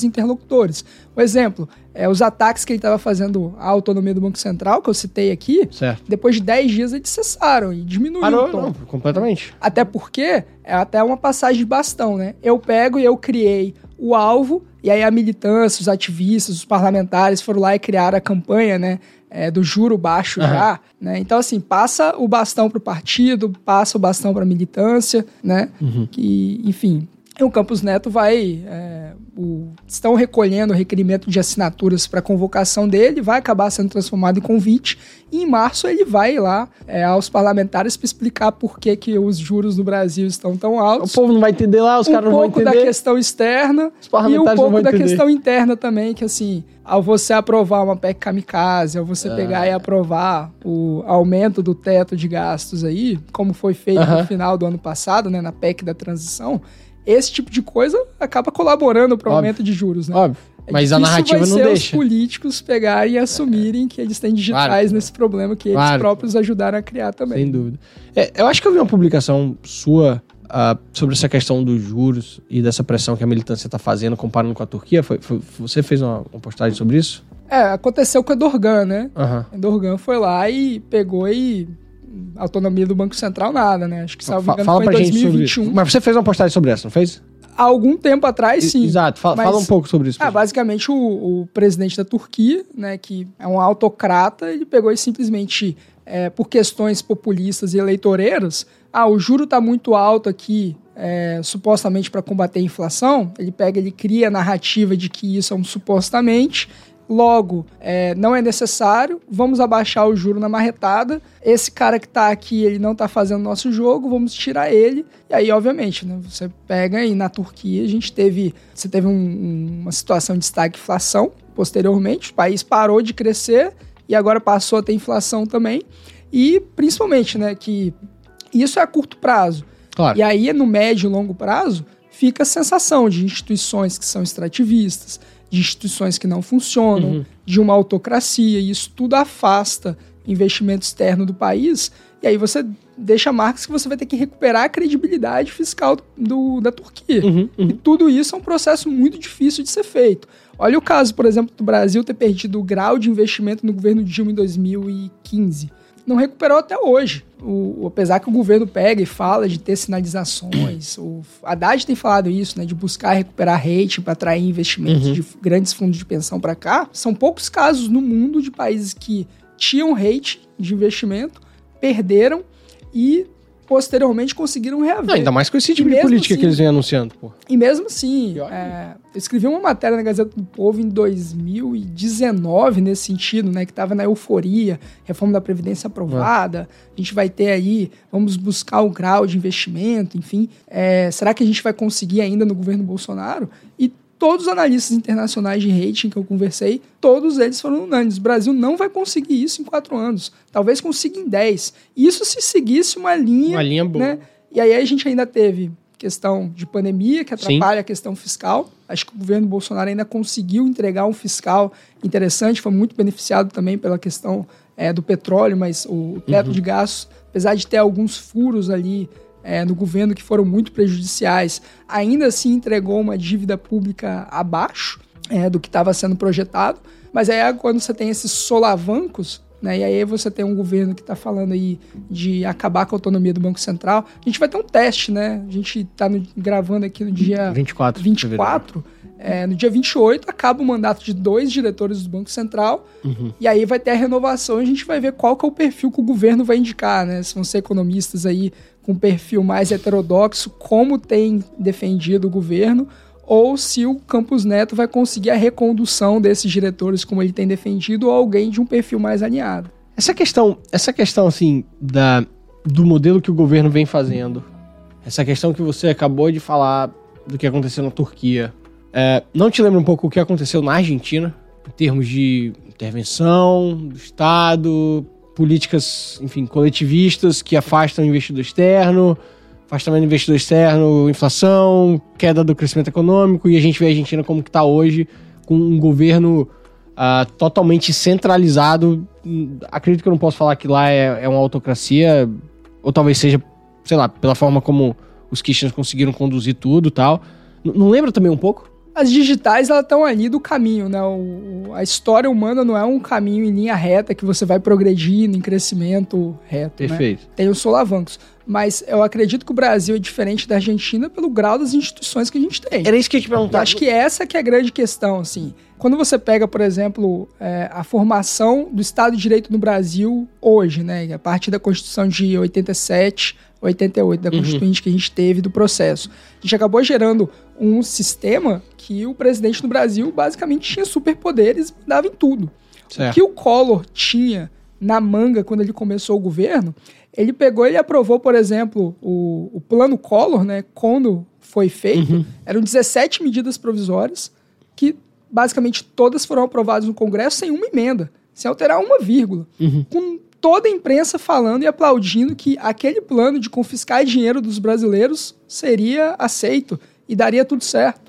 interlocutores. Um exemplo, é, os ataques que ele estava fazendo à autonomia do Banco Central, que eu citei aqui, Certo. depois de 10 dias eles cessaram e diminuíram Parou, não, completamente. Até porque é até uma passagem de bastão, né? Eu pego e eu criei o alvo, e aí a militância, os ativistas, os parlamentares foram lá e criaram a campanha, né? é, do juro baixo Aham. já, né? Então, assim, passa o bastão pro partido, passa o bastão pra militância, né? Uhum. Que, enfim, e o Campos Neto vai. é, o- estão recolhendo o requerimento de assinaturas para convocação dele, vai acabar sendo transformado em convite, e em março ele vai lá é, aos parlamentares para explicar por que, que os juros no Brasil estão tão O altos. povo não vai entender lá, os um caras não vão pouco da entender. questão externa e um pouco da entender. questão interna também, que assim, ao você aprovar uma PEC kamikaze, ao você pegar Ah. e aprovar o aumento do teto de gastos aí, como foi feito Aham. no final do ano passado, né, na PEC da transição, esse tipo de coisa acaba colaborando para o aumento de juros, né? Óbvio. É Mas a narrativa vai não ser deixa. os políticos pegarem e assumirem que eles têm digitais Claro. nesse problema que eles Claro. próprios ajudaram a criar também. Sem dúvida. É, eu acho que eu vi uma publicação sua ah, sobre essa questão dos juros e dessa pressão que a militância está fazendo comparando com a Turquia. Foi, foi- você fez uma, uma postagem sobre isso? É, aconteceu com o Edorgan, né? Aham. Endorgan foi lá e pegou e. Autonomia do Banco Central, nada, né? Acho que, salvo engano, fala foi em pra gente sobre 2021. isso. Mas você fez uma postagem sobre essa, não fez? Há algum tempo atrás, sim. Exato. Fala, Mas- fala um pouco sobre isso. Ah, gente. basicamente, o, o presidente da Turquia, né, que é um autocrata, ele pegou e simplesmente, é, por questões populistas e eleitoreiras, ah, o juro está muito alto aqui, é, supostamente para combater a inflação, ele pega, ele cria a narrativa de que isso é um supostamente, logo é, não é necessário, vamos abaixar o juro na marretada. Esse cara que tá aqui, ele não tá fazendo nosso jogo, vamos tirar ele. E aí, obviamente, né, você pega aí na Turquia, a gente teve, você teve um, uma situação de estagflação posteriormente, o país parou de crescer e agora passou a ter inflação também. E principalmente, né, que isso é a curto prazo. Claro. E aí, no médio e longo prazo, fica a sensação de instituições que são extrativistas, de instituições que não funcionam, uhum. de uma autocracia, e isso tudo afasta investimento externo do país, e aí você deixa marcas que você vai ter que recuperar a credibilidade fiscal do, do da Turquia. Uhum, uhum. E tudo isso é um processo muito difícil de ser feito. Olha o caso, por exemplo, do Brasil ter perdido o grau de investimento no governo Dilma em 2015 não recuperou até hoje. O, apesar que o governo pega e fala de ter sinalizações, o Haddad tem falado isso, né, de buscar recuperar rate para atrair investimentos uhum. de grandes fundos de pensão para cá. São poucos casos no mundo de países que tinham rate de investimento, perderam e posteriormente conseguiram reaver. Não, ainda mais com esse tipo de política assim, que eles vêm anunciando. Pô. E mesmo assim, é, eu escrevi uma matéria na Gazeta do Povo em 2019 nesse sentido, né, que estava na euforia, reforma da Previdência aprovada, é. a gente vai ter aí, vamos buscar o grau de investimento, enfim. É, será que a gente vai conseguir ainda no governo Bolsonaro? E todos os analistas internacionais de rating que eu conversei, todos eles foram unânimes. O Brasil não vai conseguir isso em quatro anos. Talvez consiga em dez. Isso se seguisse uma linha. Uma linha boa. Né? E aí a gente ainda teve questão de pandemia, que atrapalha Sim. a questão fiscal. Acho que o governo Bolsonaro ainda conseguiu entregar um fiscal interessante, foi muito beneficiado também pela questão é, do petróleo, mas o teto uhum. de gastos, apesar de ter alguns furos ali é, no governo que foram muito prejudiciais, ainda assim entregou uma dívida pública abaixo é, do que estava sendo projetado. Mas aí quando você tem esses solavancos, né, e aí você tem um governo que está falando aí de acabar com a autonomia do Banco Central, a gente vai ter um teste, né? A gente está gravando aqui no dia 24. 24 é, no dia 28 acaba o mandato de dois diretores do Banco Central uhum. e aí vai ter a renovação e a gente vai ver qual que é o perfil que o governo vai indicar, né? Se vão ser economistas aí com perfil mais heterodoxo, como tem defendido o governo, ou se o Campos Neto vai conseguir a recondução desses diretores como ele tem defendido, ou alguém de um perfil mais alinhado. Essa questão, essa questão assim da do modelo que o governo vem fazendo, essa questão que você acabou de falar do que aconteceu na Turquia, é, não te lembra um pouco o que aconteceu na Argentina em termos de intervenção do Estado, políticas, enfim, coletivistas que afastam o investidor externo, afastamento do investidor externo, inflação, queda do crescimento econômico, e a gente vê a Argentina como que está hoje, com um governo uh, totalmente centralizado. Acredito que eu não posso falar que lá é, é uma autocracia, ou talvez seja, sei lá, pela forma como os Kirchner conseguiram conduzir tudo tal. N não lembra também um pouco? As digitais elas estão ali do caminho, né? O, a história humana não é um caminho em linha reta que você vai progredindo em crescimento reto. Né? Perfeito. Né? Tem os solavancos. Mas eu acredito que o Brasil é diferente da Argentina pelo grau das instituições que a gente tem. Era isso que eu te perguntar. Acho que essa que é a grande questão, assim. Quando você pega, por exemplo, é, a formação do Estado de Direito no Brasil hoje, né? A partir da Constituição de 87, 88, da uhum. Constituinte uhum. que a gente teve do processo. A gente acabou gerando um sistema que o presidente do Brasil basicamente tinha superpoderes e mandava em tudo. Certo. O que o Collor tinha na manga quando ele começou o governo, ele pegou e aprovou, por exemplo, o, o plano Collor, né, quando foi feito, uhum. eram 17 medidas provisórias que basicamente todas foram aprovadas no Congresso sem uma emenda, sem alterar uma vírgula, uhum. com toda a imprensa falando e aplaudindo que aquele plano de confiscar dinheiro dos brasileiros seria aceito e daria tudo certo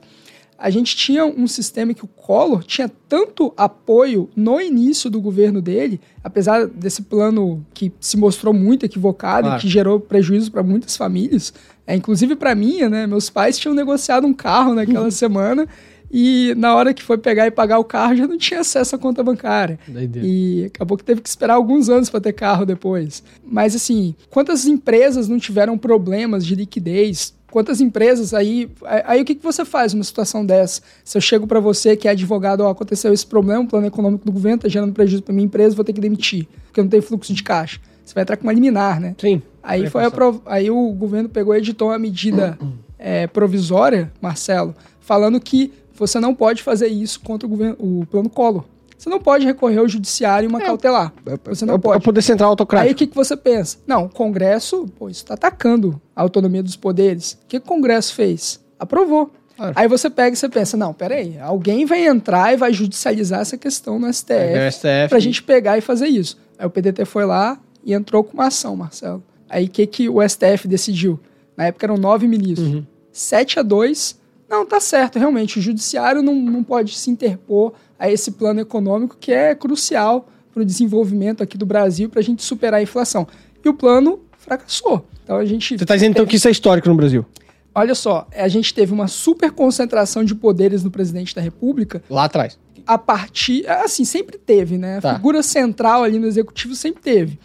a gente tinha um sistema que o Collor tinha tanto apoio no início do governo dele, apesar desse plano que se mostrou muito equivocado claro. e que gerou prejuízo para muitas famílias, é, inclusive para mim, né? Meus pais tinham negociado um carro naquela uhum. [laughs] semana e na hora que foi pegar e pagar o carro já não tinha acesso à conta bancária. E acabou que teve que esperar alguns anos para ter carro depois. Mas assim, quantas empresas não tiveram problemas de liquidez Quantas empresas aí. Aí o que, que você faz numa situação dessa? Se eu chego para você que é advogado, ó, aconteceu esse problema, o plano econômico do governo está gerando prejuízo para minha empresa, vou ter que demitir, porque não tem fluxo de caixa. Você vai entrar com uma liminar, né? Sim. Aí, foi aprov... aí o governo pegou e editou uma medida [clears throat] é, provisória, Marcelo, falando que você não pode fazer isso contra o, governo, o plano Collor. Você não pode recorrer ao judiciário uma É. cautelar. Você não É o- é o pode. poder central Aí autocrático. o que, que você pensa? Não, o Congresso, pô, isso está atacando a autonomia dos poderes. O que, que o Congresso fez? Aprovou. Claro. Aí você pega e você pensa, não, peraí, alguém vai entrar e vai judicializar essa questão no STF É, STF. pra gente pegar e fazer isso. Aí o PDT foi lá e entrou com uma ação, Marcelo. Aí o que, que o STF decidiu? Na época eram nove ministros. Uhum. 7 a 2. Não, tá certo, realmente. O judiciário não, não pode se interpor a esse plano econômico que é crucial para o desenvolvimento aqui do Brasil, para a gente superar a inflação. E o plano fracassou. Então a gente. Você tá dizendo então que isso é histórico no Brasil? Olha só, a gente teve uma super concentração de poderes no presidente da República Lá atrás. a partir. Assim, sempre teve, né? A Tá. figura central ali no executivo sempre teve.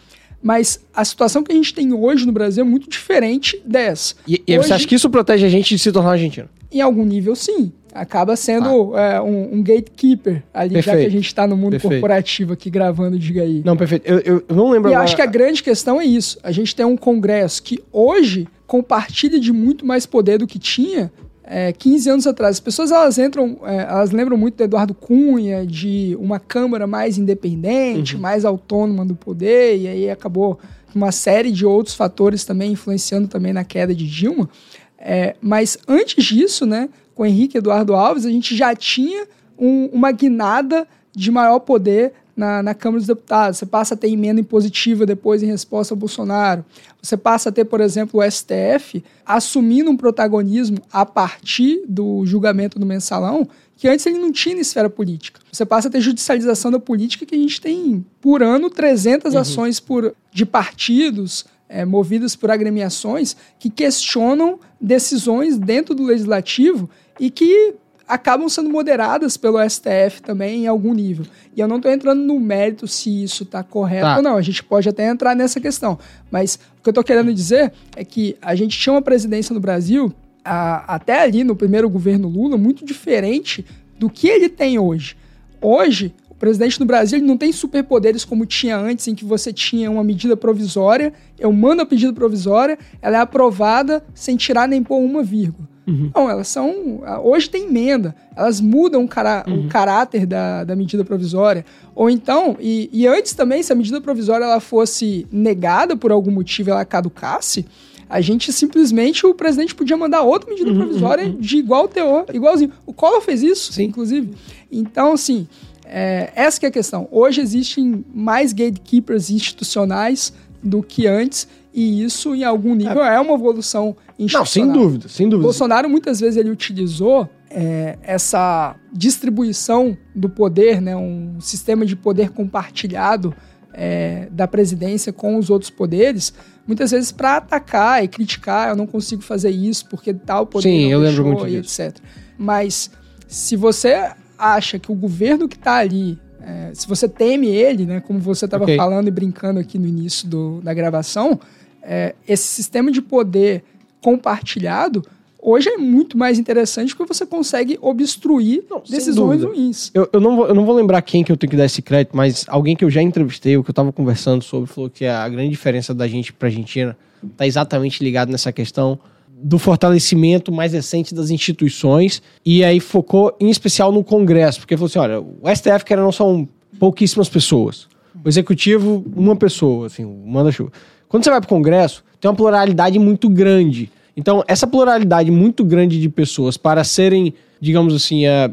Mas a situação que a gente tem hoje no Brasil é muito diferente dessa. E, e aí você Hoje- acha que isso protege a gente de se tornar argentino? Em algum nível, sim. Acaba sendo é, um, um gatekeeper ali, já que a Ah. Perfeito. gente está no mundo Perfeito. corporativo aqui gravando Diga aí. Não, perfeito. Eu, eu, eu não lembro E eu agora- acho que a grande questão é isso. A gente tem um Congresso que hoje compartilha de muito mais poder do que tinha é, 15 anos atrás. As pessoas elas entram, é, elas lembram muito do Eduardo Cunha, de uma Câmara mais independente, mais autônoma do poder, e aí acabou uma série de outros fatores também influenciando também na queda de Dilma. É, mas antes disso, né, com Henrique Eduardo Alves, a gente já tinha um- uma guinada de maior poder na, na Câmara dos Deputados. Você passa a ter emenda impositiva depois em resposta ao Bolsonaro. Você passa a ter, por exemplo, o STF assumindo um protagonismo a partir do julgamento do mensalão que antes ele não tinha na esfera política. Você passa a ter judicialização da política que a gente tem por ano 300 ações por, de partidos é, movidas por agremiações que questionam decisões dentro do legislativo e que acabam sendo moderadas pelo STF também em algum nível. E eu não estou entrando no mérito se isso está correto Tá. ou não. A gente pode até entrar nessa questão. Mas o que eu estou querendo dizer é que a gente tinha uma presidência no Brasil, a- até ali no primeiro governo Lula, muito diferente do que ele tem hoje. Hoje, o presidente do Brasil não tem superpoderes como tinha antes, em que você tinha uma medida provisória, eu mando a medida provisória, ela é aprovada sem tirar nem pôr uma vírgula. Não, elas são. Hoje tem emenda, elas mudam o, cara- o caráter da, da medida provisória. Ou então, e, e antes também, se a medida provisória ela fosse negada por algum motivo ela caducasse, a gente simplesmente, o presidente podia mandar outra medida provisória de igual teor, igualzinho. O Collor fez isso, Sim. inclusive. Então, assim, é, essa que é a questão. Hoje existem mais gatekeepers institucionais do que antes, e isso, em algum nível, é, uma evolução Não, sem dúvida, sem dúvida. Bolsonaro muitas vezes ele utilizou é, essa distribuição do poder, né, um sistema de poder compartilhado é, da presidência com os outros poderes, muitas vezes para atacar e criticar. Eu não consigo fazer isso porque tal poder Sim, não eu lembro muito e disso. etc. Mas se você acha que o governo que está ali é, se você teme ele, né, como você estava Ok. falando e brincando aqui no início do- da gravação, é, esse sistema de poder compartilhado hoje é muito mais interessante porque você consegue obstruir Não, decisões ruins. Eu, eu, não vou, eu não vou lembrar quem que eu tenho que dar esse crédito, mas alguém que eu já entrevistei, o que eu tava conversando sobre, falou que a grande diferença da gente pra Argentina tá exatamente ligado nessa questão do fortalecimento mais recente das instituições e aí focou em especial no Congresso, porque falou assim, olha, o STF que era não são pouquíssimas pessoas, o Executivo uma pessoa, assim, o manda-chuva. Quando você vai pro Congresso, tem uma pluralidade muito grande. Então, essa pluralidade muito grande de pessoas para serem, digamos assim, eh,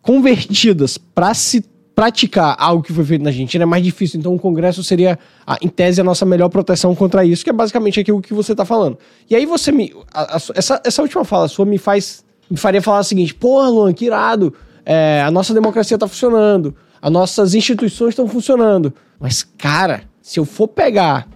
convertidas para se praticar algo que foi feito na Argentina é mais difícil. Então, o Congresso seria, em tese, a nossa melhor proteção contra isso, que é basicamente aquilo que você está falando. E aí você me. a- a essa, essa última fala sua me faz. Me faria falar o seguinte: porra, Luan, que irado. É, a nossa democracia está funcionando. As nossas instituições estão funcionando. Mas, cara, se eu for pegar.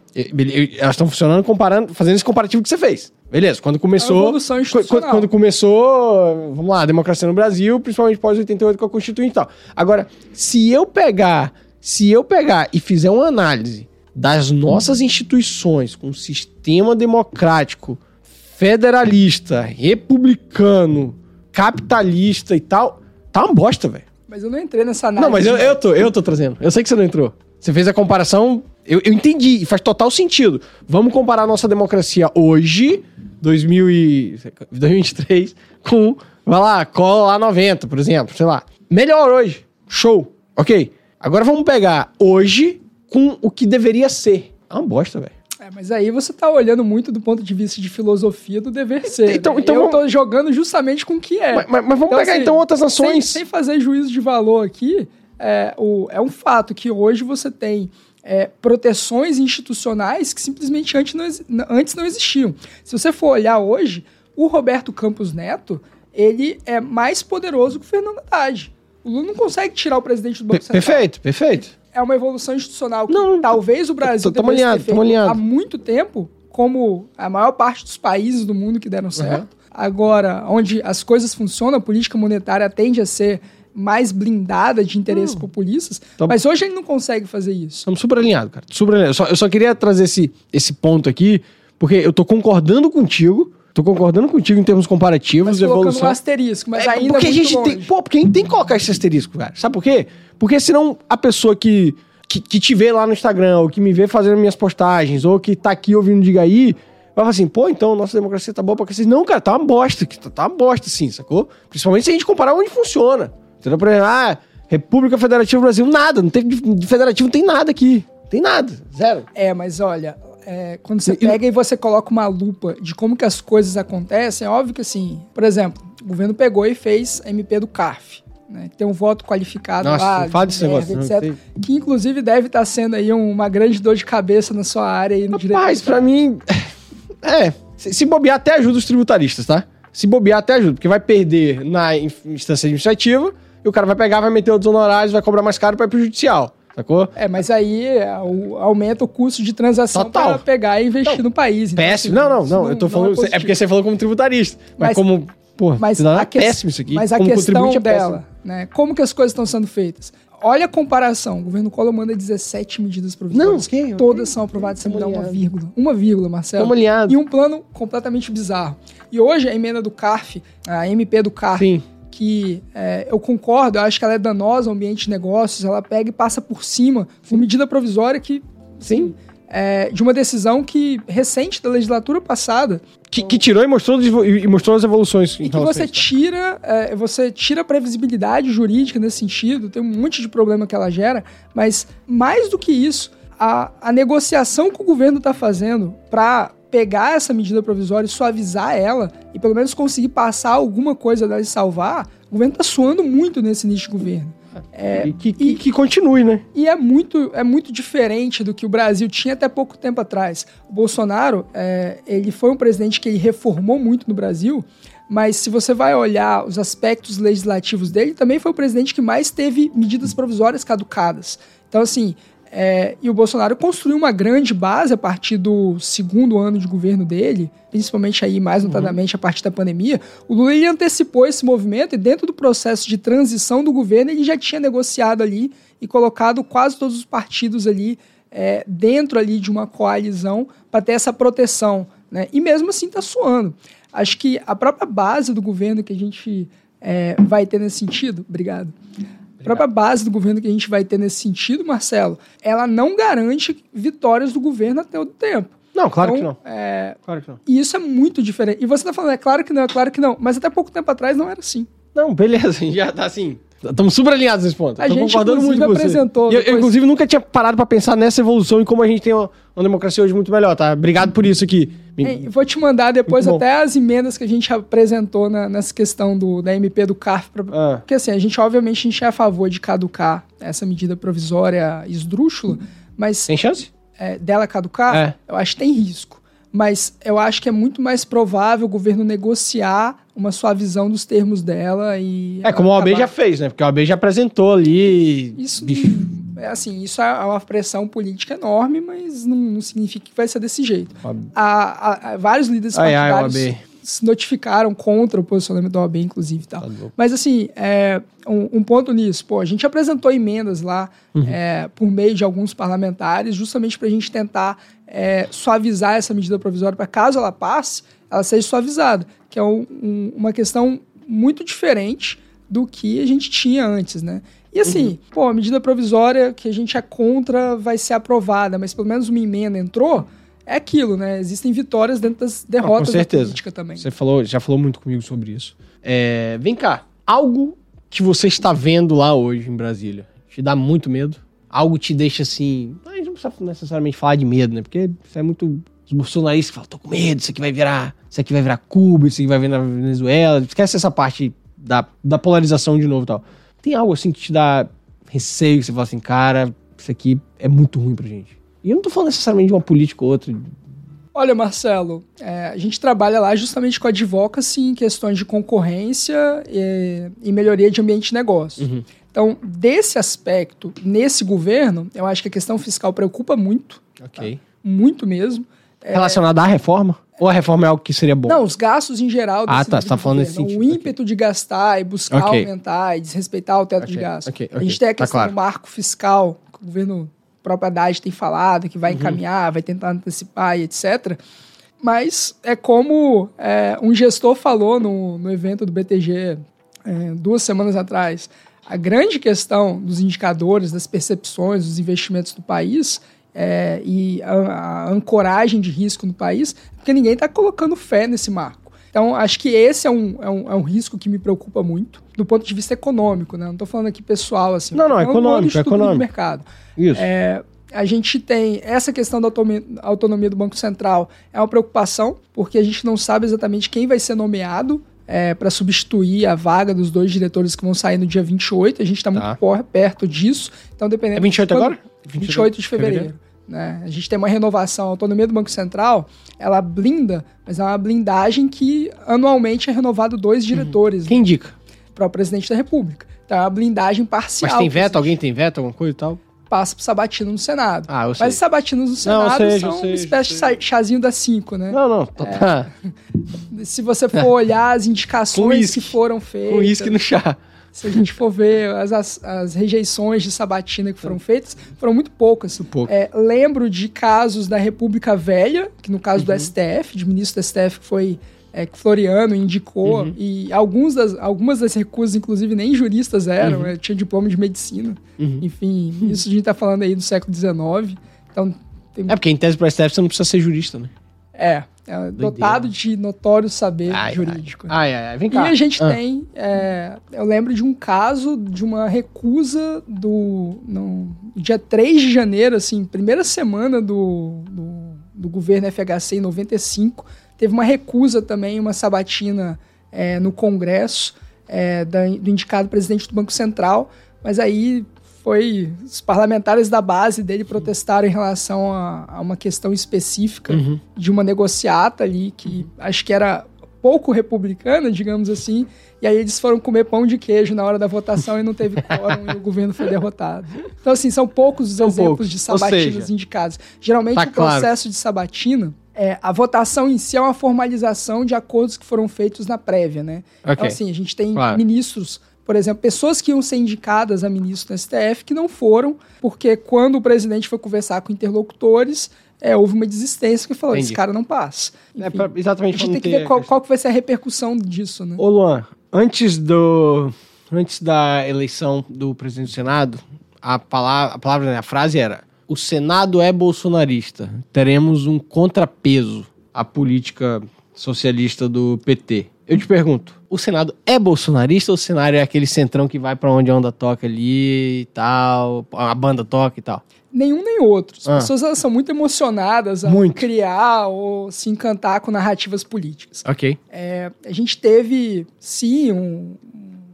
Elas estão funcionando comparando, fazendo esse comparativo que você fez. Beleza, quando começou. evolução qu- institucional. Quando, começou, vamos lá, a democracia no Brasil, principalmente pós 88 com a Constituinte e tal. Agora, se eu pegar, se eu pegar e fizer uma análise das nossas instituições com um sistema democrático, federalista, republicano, capitalista e tal, tá uma bosta, velho. Mas eu não entrei nessa análise. Não, mas eu, eu, tô, eu tô trazendo. Eu sei que você não entrou. Você fez a comparação, eu, eu entendi, e faz total sentido. Vamos comparar a nossa democracia hoje, 2000 e, 2023, com, vai lá, cola lá 90, por exemplo, sei lá. Melhor hoje, show, ok. Agora vamos pegar hoje com o que deveria ser. É uma bosta, velho. É, mas aí você tá olhando muito do ponto de vista de filosofia do dever ser. Então- né? então eu vamos- tô jogando justamente com o que é. Mas, mas- mas vamos Então, pegar assim, então outras sem, nações. sem fazer juízo de valor aqui, é, o, é um fato que hoje você tem é, proteções institucionais que simplesmente antes não, antes não existiam. Se você for olhar hoje, o Roberto Campos Neto, ele é mais poderoso que o Fernando Haddad. O Lula não consegue tirar o presidente do Banco Central. perfeito, perfeito. É uma evolução institucional que Não, talvez o Brasil tô- tamo devesse alinhado, ter tamo feito há muito tempo, como a maior parte dos países do mundo que deram certo. Agora, onde as coisas funcionam, a política monetária tende a ser mais blindada de interesses populistas, Tá- mas hoje ele não consegue fazer isso. Estamos super alinhados, cara. Super alinhados. Eu só, eu só queria trazer esse, esse ponto aqui, porque eu tô concordando contigo. Tô concordando contigo em termos comparativos, Mas colocando evolução. um asterisco, mas É, ainda porque é a gente longe. tem. Pô, porque a gente tem que colocar esse asterisco, cara. Sabe por quê? Porque senão a pessoa que, que, que te vê lá no Instagram, ou que me vê fazendo minhas postagens, ou que tá aqui ouvindo Diga aí, vai falar assim, pô, então nossa democracia tá boa pra vocês. Não, cara, tá uma bosta. que Tá, tá uma bosta, sim, sacou? Principalmente se a gente comparar onde funciona. Entendeu? Por exemplo, ah, República Federativa do Brasil, nada. Não tem, de federativo não tem nada aqui. Tem nada. Zero. É, mas olha, é, quando você pega e você coloca uma lupa de como que as coisas acontecem, é óbvio que assim, por exemplo, o governo pegou e fez a MP do CARF, né, tem um voto qualificado Nossa, lá, fala desse de negócio, etc, que inclusive deve estar sendo aí uma grande dor de cabeça na sua área aí no direito. Rapaz, pra mim. É. Se, se bobear, até ajuda os tributaristas, tá? Se bobear, até ajuda. Porque vai perder na in- instância administrativa e o cara vai pegar, vai meter outros honorários, vai cobrar mais caro pra ir pro judicial. Sacou? É, mas aí é, o- aumenta o custo de transação Total. para pegar e investir no país. Então, Péssimo. assim, Não, não, não. Eu tô falando. É, positivo. porque você falou como tributarista. Mas, Mas- como. Pô, Mas a, é que- péssimo isso aqui. mas a questão é dela, né? Como que as coisas estão sendo feitas? Olha a comparação. O governo Collor manda 17 medidas provisórias. Não, ok. Todas são aprovadas sem mudar uma vírgula. Uma vírgula, Marcelo. Tamo alinhado. E um plano completamente bizarro. E hoje a emenda do CARF, a MP do CARF, Sim. Que é, eu concordo, eu acho que ela é danosa ao ambiente de negócios, ela pega e passa por cima com medida provisória que, Sim. é, de uma decisão que recente da legislatura passada, Que, que tirou e mostrou, e mostrou as evoluções. e que você isso. tira, é, você tira a previsibilidade jurídica nesse sentido, tem um monte de problema que ela gera, mas mais do que isso, a, a negociação que o governo está fazendo para pegar essa medida provisória e suavizar ela e pelo menos conseguir passar alguma coisa dela e salvar, o governo está suando muito nesse nicho de governo. E que, que, que continue, né? E é muito, é muito diferente do que o Brasil tinha até pouco tempo atrás. O Bolsonaro, é, ele foi um presidente que ele reformou muito no Brasil, mas se você vai olhar os aspectos legislativos dele, também foi o presidente que mais teve medidas provisórias caducadas. Então, assim, é, e o Bolsonaro construiu uma grande base a partir do segundo ano de governo dele, principalmente aí, mais notadamente, a partir da pandemia. O Lula ele antecipou esse movimento e dentro do processo de transição do governo ele já tinha negociado ali e colocado quase todos os partidos ali é, dentro ali de uma coalizão para ter essa proteção. Né? E mesmo assim está suando. Acho que a própria base do governo que a gente é, vai ter nesse sentido, obrigado. A própria base do governo que a gente vai ter nesse sentido, Marcelo, ela não garante vitórias do governo até o tempo. Não, claro Então, que não. é, Claro que não. e isso é muito diferente. E você tá falando, é claro que não, é claro que não. Mas até pouco tempo atrás não era assim. Não, beleza, a [laughs] gente já tá assim. Estamos super alinhados nesse ponto. A Tô gente, concordando muito com você. apresentou E eu, eu, inclusive, nunca tinha parado pra pensar nessa evolução e como a gente tem uma, uma democracia hoje muito melhor, tá? Obrigado por isso aqui. É, vou te mandar depois Muito bom. até as emendas que a gente apresentou na- nessa questão do, da MP do CARF. Pra, Ah. Porque assim, a gente obviamente a gente é a favor de caducar essa medida provisória esdrúxula, mas Tem chance? é, dela caducar, É. eu acho que tem risco. Mas eu acho que é muito mais provável o governo negociar uma suavização dos termos dela e. É, como o OAB acabar- já fez, né? Porque o OAB já apresentou ali. Isso, é assim, isso é uma pressão política enorme, mas não, não significa que vai ser desse jeito. OAB. Há, há- há vários líderes Ai, ai, partidários OAB. Se notificaram contra o posicionamento da OAB, inclusive. Tal. Tá louco. Mas assim, é, um, um ponto nisso, pô, a gente apresentou emendas lá Uhum. é, por meio de alguns parlamentares, justamente para a gente tentar é, suavizar essa medida provisória, para caso ela passe, ela seja suavizada, que é um- um- uma questão muito diferente do que a gente tinha antes, né? E assim, Uhum. pô, a medida provisória que a gente é contra vai ser aprovada, mas pelo menos uma emenda entrou, é aquilo, né? Existem vitórias dentro das derrotas da certeza. política também. Você falou, já falou muito comigo sobre isso. É, vem cá, algo que você está vendo lá hoje em Brasília. te dá muito medo? Algo te deixa assim. A gente não precisa necessariamente falar de medo, né? Porque isso é muito. Os bolsonaristas que falam, tô com medo, isso aqui vai virar. Isso aqui vai virar Cuba, isso aqui vai virar Venezuela. Esquece essa parte da, da polarização de novo e tal. Tem algo assim que te dá receio, que você fala assim, cara, isso aqui é muito ruim pra gente. E eu não tô falando necessariamente de uma política ou outra. Olha, Marcelo, é, a gente trabalha lá justamente com advocacy em questões de concorrência e, e melhoria de ambiente de negócio. Uhum. Então, desse aspecto, nesse governo, eu acho que a questão fiscal preocupa muito, Ok. muito mesmo. Relacionada à reforma? Ou a reforma é algo que seria bom? Não, os gastos em geral Ah, tá, você tá falando nesse O sentido, ímpeto de gastar e buscar Ok. aumentar e desrespeitar o teto Ok, de gasto. ok, A gente tem a Tá questão claro. do marco fiscal, que o governo próprio Haddad tem falado, que Uhum. vai encaminhar, vai tentar antecipar e etc. Mas é como é, um gestor falou no, no evento do BTG é, duas semanas atrás. A grande questão dos indicadores, das percepções, dos investimentos do país é, e a, a ancoragem de risco no país, é porque ninguém está colocando fé nesse marco. Então, acho que esse é um, é, um, é um risco que me preocupa muito, do ponto de vista econômico, né? Não estou falando aqui pessoal, assim. Não, não, econômico, Instituto do econômico. mercado. Isso. É, a gente tem essa questão da autonomia do Banco Central é uma preocupação, porque a gente não sabe exatamente quem vai ser nomeado para substituir a vaga dos dois diretores que vão sair no dia 28. A gente está Tá. muito por- perto disso. Então, dependendo. É 28 quando- agora? 28 de fevereiro. Né? A gente tem uma renovação, a autonomia do Banco Central, ela blinda, mas é uma blindagem que anualmente é renovado dois diretores Quem indica? para o presidente da República. Então é uma blindagem parcial. Mas tem veto? Alguém tem veto? Alguma coisa e tal? Passa pro Sabatino no Senado. Ah, eu sei. Mas os sabatinos no Senado sei, eu são sei, uma espécie de sei. chazinho das cinco, né? Não, não. Tá, tá. [laughs] Se você for olhar as indicações que foram feitas, Com uísque no chá. Se a gente for ver as, as, as rejeições de sabatina que foram feitas, foram muito poucas. pouco. É, lembro de casos da República Velha, que no caso Uhum. do STF, de ministro do STF que foi é, que Floriano indicou, Uhum. e alguns das, algumas das recusas, inclusive, nem juristas eram, é, tinha diploma de medicina. Uhum. Enfim, isso a gente tá falando aí do século XIX. Então, tem É porque em tese pro STF você não precisa ser jurista, né? É, é dotado de notório saber Ai, jurídico. Ai, ai, ai. Vem E cá. a gente Ah. tem, é, eu lembro de um caso de uma recusa do no dia 3 de janeiro, assim, primeira semana do, do, do governo FHC em 95, teve uma recusa também, uma sabatina é, no Congresso é, da- do indicado presidente do Banco Central, mas aí foi os parlamentares da base dele protestaram em relação a, a uma questão específica Uhum. de uma negociata ali que acho que era pouco republicana, digamos assim, e aí eles foram comer pão de queijo na hora da votação e não teve [laughs] quórum e o gogoverno foi derrotado. Então, assim, são poucos os São exemplos poucos. de sabatinas seja, indicadas. Geralmente tá o claro. processo de sabatina, é, a votação em si é uma formalização de acordos que foram feitos na prévia, né? Ok. Então, assim, a gente tem Claro. ministros, por exemplo, pessoas que iam ser indicadas a ministro do STF que não foram, porque quando o presidente foi conversar com interlocutores, é, houve uma desistência que falou, Entendi. esse cara não passa. É Enfim, pra- exatamente a gente tem que ver qual, qual que vai ser a repercussão disso, né? Ô Luan, antes do. Antes da eleição do presidente do Senado, a palavra, a palavra, né, a frase era: o Senado é bolsonarista. Teremos um contrapeso à política socialista do PT. Eu te pergunto, o Senado é bolsonarista ou o Senado é aquele centrão que vai pra onde a onda toca ali e tal, a banda toca e tal? Nenhum nem outro. As Ah. pessoas elas são muito emocionadas a Muito. criar ou se encantar com narrativas políticas. Ok. É, a gente teve, sim, um,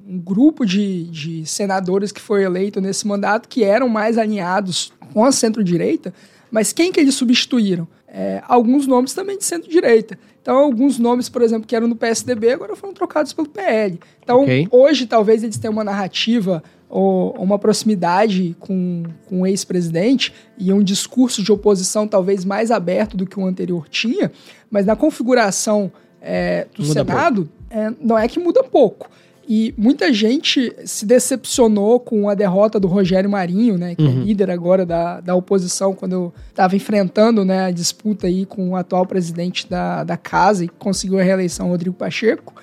um grupo de, de senadores que foi eleito nesse mandato que eram mais alinhados com a centro-direita, mas quem que eles substituíram? É, alguns nomes também de centro-direita. Então, alguns nomes, por exemplo, que eram no PSDB, agora foram trocados pelo PL. Então, Ok. hoje, talvez eles tenham uma narrativa ou uma proximidade com, com o ex-presidente e um discurso de oposição talvez mais aberto do que o anterior tinha, mas na configuração é, do Muda Senado, é, não é que muda pouco. E muita gente se decepcionou com a derrota do Rogério Marinho, né, que é líder agora da, da oposição, quando estava enfrentando né, a disputa aí com o atual presidente da, da casa e conseguiu a reeleição, Rodrigo Pacheco.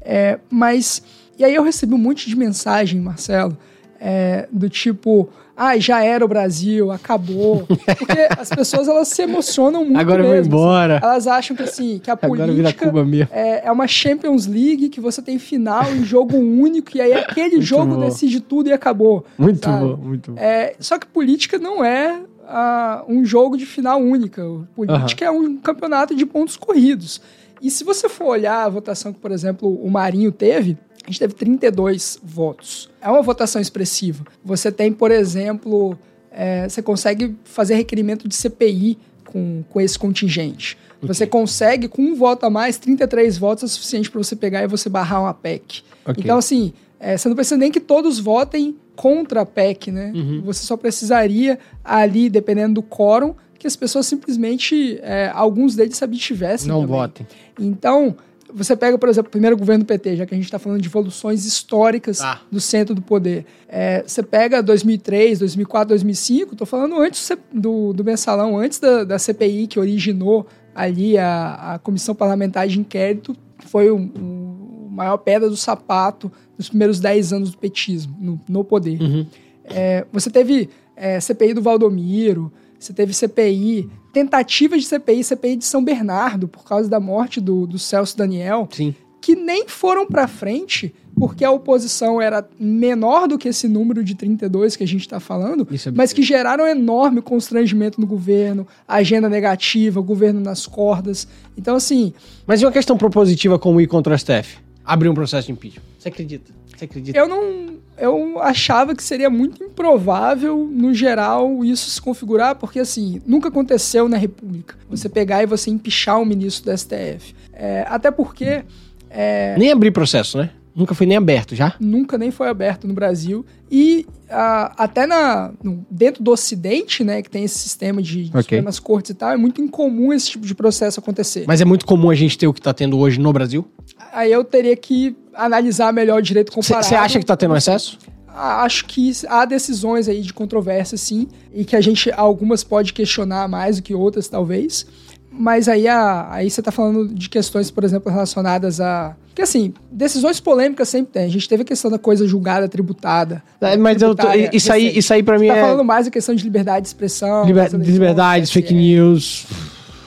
É, mas, e aí eu recebi um monte de mensagem, Marcelo, é, do tipo, ah, já era o Brasil, acabou. Porque [laughs] as pessoas elas se emocionam muito. Agora eu vou mesmo, embora. assim. Elas acham que assim, que a política mesmo. é, é uma Champions League que você tem final em jogo único, e aí aquele Muito jogo bom. decide tudo e acabou. Muito sabe? bom, muito bom. É, só que política não é ah, um jogo de final única. Política é um campeonato de pontos corridos. E se você for olhar a votação que, por exemplo, o Marinho teve, a gente teve 32 votos. É uma votação expressiva. Você tem, por exemplo, é, você consegue fazer requerimento de CPI com, com esse contingente. Você consegue, com um voto a mais, 33 votos é suficiente para você pegar e você barrar uma PEC. Ok. Então, assim, é, você não precisa nem que todos votem contra a PEC, né? Uhum. Você só precisaria ali, dependendo do quórum, que as pessoas simplesmente, é, alguns deles se abstivessem Não também. votem. Então, você pega, por exemplo, o primeiro governo PT, já que a gente está falando de evoluções históricas Tá. do centro do poder. É, você pega 2003, 2004, 2005, estou falando antes do, do mensalão, antes da, da CPI que originou ali a, a Comissão Parlamentar de Inquérito, foi o, o maior pedra do sapato nos primeiros 10 anos do petismo, no, no poder. Uhum. É, você teve é, CPI do Valdomiro, você teve CPI, tentativas de CPI, CPI de São Bernardo, por causa da morte do, do Celso Daniel, Sim. que nem foram para frente, porque a oposição era menor do que esse número de 32 que a gente está falando, é mas que geraram enorme constrangimento no governo, agenda negativa, governo nas cordas. Então, assim, Mas e uma questão propositiva como ir contra o STF? Abrir um processo de impeachment. Você acredita? Você acredita? eu não. Eu achava que seria muito improvável, no geral, isso se configurar, porque assim, nunca aconteceu na República. Você pegar e você empichar um ministro do STF. É, até porque é, Nem abrir processo, né? Nunca foi nem aberto já? nunca nem foi aberto no Brasil. E até na, no- dentro do Ocidente, né, que tem esse sistema de, de Ok. Supremas Cortes e tal, é muito incomum esse tipo de processo acontecer. Mas é muito comum a gente ter o que tá tendo hoje no Brasil? Aí eu teria que analisar melhor o direito comparado. Você acha que tá tendo excesso? Ah, Acho que há decisões aí de controvérsia, sim, e que a gente, algumas pode questionar mais do que outras, talvez. Mas aí, a, aí você tá falando de questões, por exemplo, relacionadas a. Porque assim, decisões polêmicas sempre tem. A gente teve a questão da coisa julgada, tributada. É, mas eu tô, isso, aí, isso aí pra mim Você tá é falando mais da questão de liberdade de expressão. liber- TSE. fake news,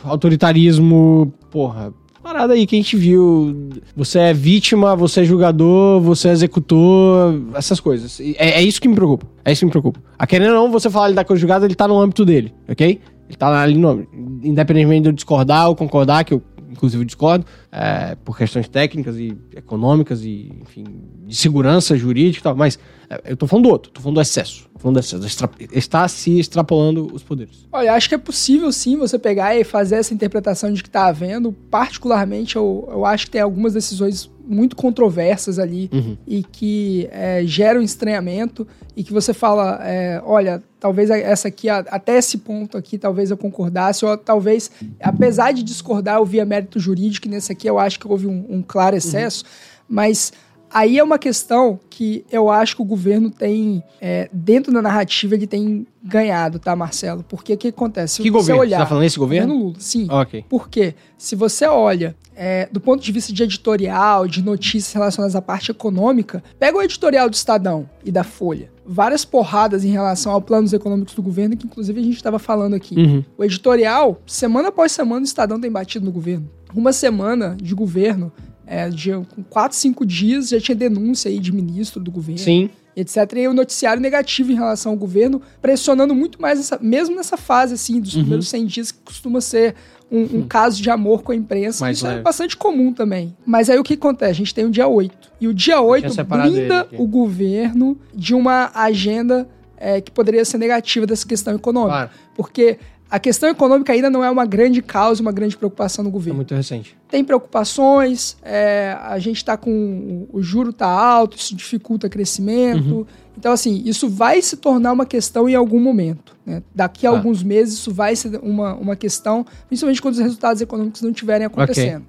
autoritarismo, porra. Parada aí que a gente viu. Você é vítima, você é julgador, você é executor, essas coisas. É, é isso que me preocupa. É isso que me preocupa. A querendo ou não, você fala ele da coisa julgada, ele tá no âmbito dele, ok? Ele tá ali no. Independentemente de eu discordar ou concordar, que eu inclusive discordo, é, por questões técnicas e econômicas e, enfim, de segurança jurídica e tal, mas é, eu tô falando do outro, tô falando do excesso. Tô falando do excesso. Extra- está se extrapolando os poderes. Olha, acho que é possível sim você pegar e fazer essa interpretação de que está havendo. Particularmente, eu, eu acho que tem algumas decisões muito controversas ali Uhum. e que é, geram estranhamento e que você fala, é, olha, talvez essa aqui, até esse ponto aqui, talvez eu concordasse, ou talvez, apesar de discordar, eu via mérito jurídico, e nesse aqui eu acho que houve um, um claro excesso, mas aí é uma questão que eu acho que o governo tem, é, dentro da narrativa, ele tem ganhado, tá, Marcelo? Porque o que acontece? Se Que você governo? olhar, Você tá falando esse governo? Lula, sim. Ok. Porque se você olha é, do ponto de vista de editorial, de notícias relacionadas à parte econômica, pega o editorial do Estadão e da Folha. Várias porradas em relação aos planos econômicos do governo, que inclusive a gente estava falando aqui. Uhum. O editorial, semana após semana, o Estadão tem batido no governo. Uma semana de governo, é, de com quatro, cinco dias, já tinha denúncia aí de ministro do governo Sim. etc. E o noticiário negativo em relação ao governo, pressionando muito mais, essa, mesmo nessa fase, assim, dos Uhum. primeiros 100 dias, que costuma ser um, um caso de amor com a imprensa. Mais Isso é leve. bastante comum também. Mas aí o que acontece? A gente tem o dia 8. E o dia 8 separado blinda o governo de uma agenda é, que poderia ser negativa dessa questão econômica. Claro. Porque a questão econômica ainda não é uma grande causa, uma grande preocupação no É governo muito recente. tem preocupações, é, a gente está com. O juro tá alto, isso dificulta crescimento. Uhum. Então, assim, isso vai se tornar uma questão em algum momento. né? Daqui a Ah. alguns meses, isso vai ser uma, uma questão, principalmente quando os resultados econômicos não estiverem acontecendo.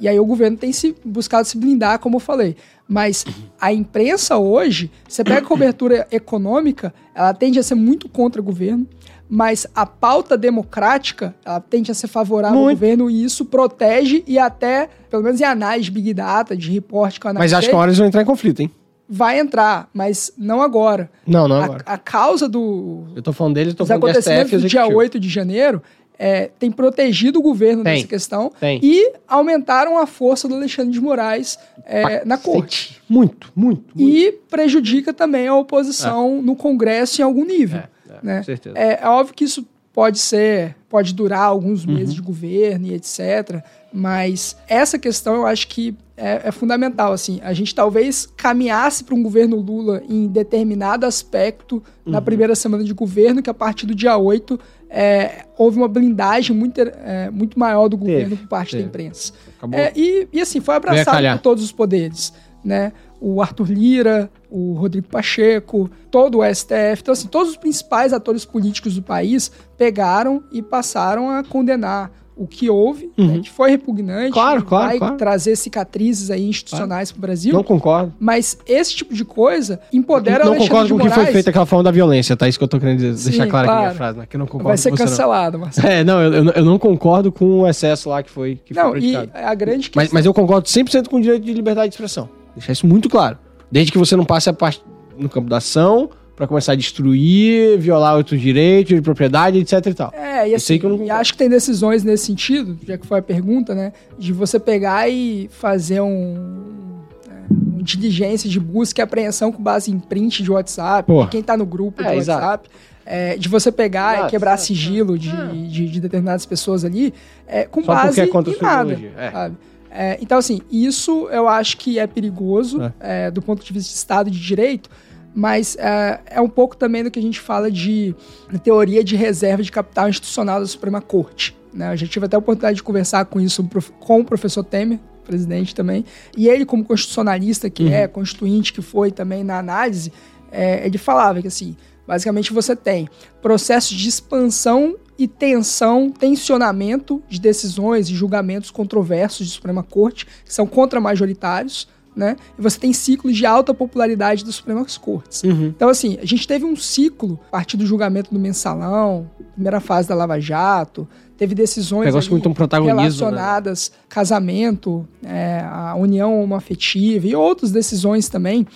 E aí o governo tem se buscado se blindar, como eu falei. Mas a imprensa hoje, você pega a cobertura econômica, ela tende a ser muito contra o governo, mas a pauta democrática, ela tende a ser favorável ao Muito. governo e isso protege e até, pelo menos em análise Big Data, de reporte que eu Mas acho que uma hora eles vão entrar em conflito, hein? vai entrar, mas não agora. Não, não A, agora. a causa do, Eu tô falando dele, eu tô dos falando do STF do dia executivo. 8 de janeiro é, tem protegido o governo Tem, nessa questão tem. e aumentaram a força do Alexandre de Moraes é, na corte. Muito, muito, muito. E prejudica também a oposição no Congresso em algum nível. É, é, né? com certeza. É, é óbvio que isso pode ser, pode durar alguns Uhum. meses de governo e etc. Mas essa questão eu acho que é, é fundamental. Assim, a gente talvez caminhasse para um governo Lula em determinado aspecto na Uhum. primeira semana de governo, que a partir do dia 8 é, houve uma blindagem muito, é, muito maior do governo Teve, por parte teve. da imprensa. É, e, e assim, foi abraçado por todos os poderes, né? O Arthur Lira, o Rodrigo Pacheco, todo o STF. Então, assim, todos os principais atores políticos do país pegaram e passaram a condenar o que houve, né, que foi repugnante, Uhum. Claro, claro, vai claro. trazer cicatrizes aí institucionais para o Brasil. Não concordo. Mas esse tipo de coisa empodera não o Alexandre concordo com o que foi feito aquela forma da violência, tá? Isso que eu tô querendo Sim, deixar claro aqui a minha claro. frase, né? Que eu não concordo Vai ser com você, não. cancelado, Marcelo. É, não, eu, eu- eu não concordo com o excesso lá que foi, que foi Não, e praticado. a grande Mas, questão... mas eu concordo 100% com o direito de liberdade de expressão. Deixar isso muito claro. Desde que você não passe a parte no campo da ação pra começar a destruir, violar outros direitos de propriedade, etc e tal. É, e Eu assim, sei que eu não e acho que tem decisões nesse sentido, já que foi a pergunta, né? De você pegar e fazer um, é, um diligência de busca e apreensão com base em print de WhatsApp, Porra. de quem tá no grupo É, de exato. WhatsApp. é, de você pegar Exato, e quebrar exato, sigilo de, de, de determinadas pessoas ali, é, com Só porque base é em nada. é. sabe? É, então, assim, isso eu acho que é perigoso é, do ponto de vista de Estado de Direito, mas é, é um pouco também do que a gente fala de teoria de reserva de capital institucional da Suprema Corte. Né? Eu já tive até a oportunidade de conversar com isso com o professor Temer, presidente também, e ele, como constitucionalista que é, constituinte que foi também na análise, é, ele falava que assim, basicamente você tem processos de expansão e tensão, tensionamento de decisões e julgamentos controversos de Suprema Corte, que são contramajoritários, né? E você tem ciclos de alta popularidade das Supremas Cortes. Uhum. Então, assim, a gente teve um ciclo, a partir do julgamento do mensalão, primeira fase da Lava Jato, teve decisões ali muito um protagonismo, relacionadas casamento, é, a união homoafetiva e outras decisões também,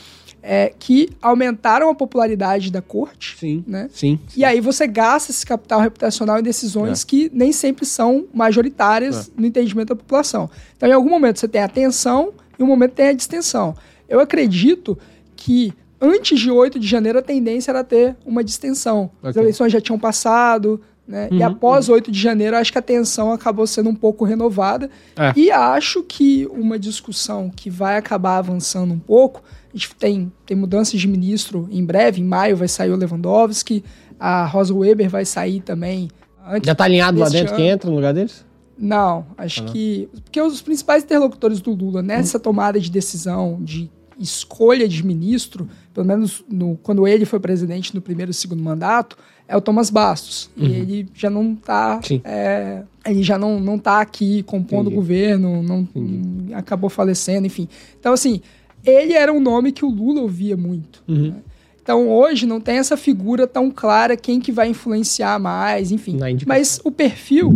é, que aumentaram a popularidade da corte, Sim. né? Sim. E aí você gasta esse capital reputacional em decisões que nem sempre são majoritárias no entendimento da população. Então, em algum momento você tem a tensão e um momento tem a distensão. Eu acredito que antes de 8 de janeiro a tendência era ter uma distensão. As Ok. eleições já tinham passado, né? E Uhum, após 8 de janeiro, acho que a tensão acabou sendo um pouco renovada. É. E acho que uma discussão que vai acabar avançando um pouco, a gente tem, tem mudanças de ministro em breve, em maio vai sair o Lewandowski, a Rosa Weber vai sair também. Antes Já tá alinhado lá dentro ano. quem entra no lugar deles? Não, acho Ah, não. que. Porque os principais interlocutores do Lula nessa tomada de decisão, de escolha de ministro, pelo menos no, quando ele foi presidente no primeiro e segundo mandato, é o Thomas Bastos. E ele já não tá. Uhum. Sim. é, ele já não, não tá aqui compondo Entendi. o governo, não, acabou falecendo, enfim. Então, assim, ele era um nome que o Lula ouvia muito. Uhum. Então hoje não tem essa figura tão clara quem que vai influenciar mais, enfim. Mas o perfil,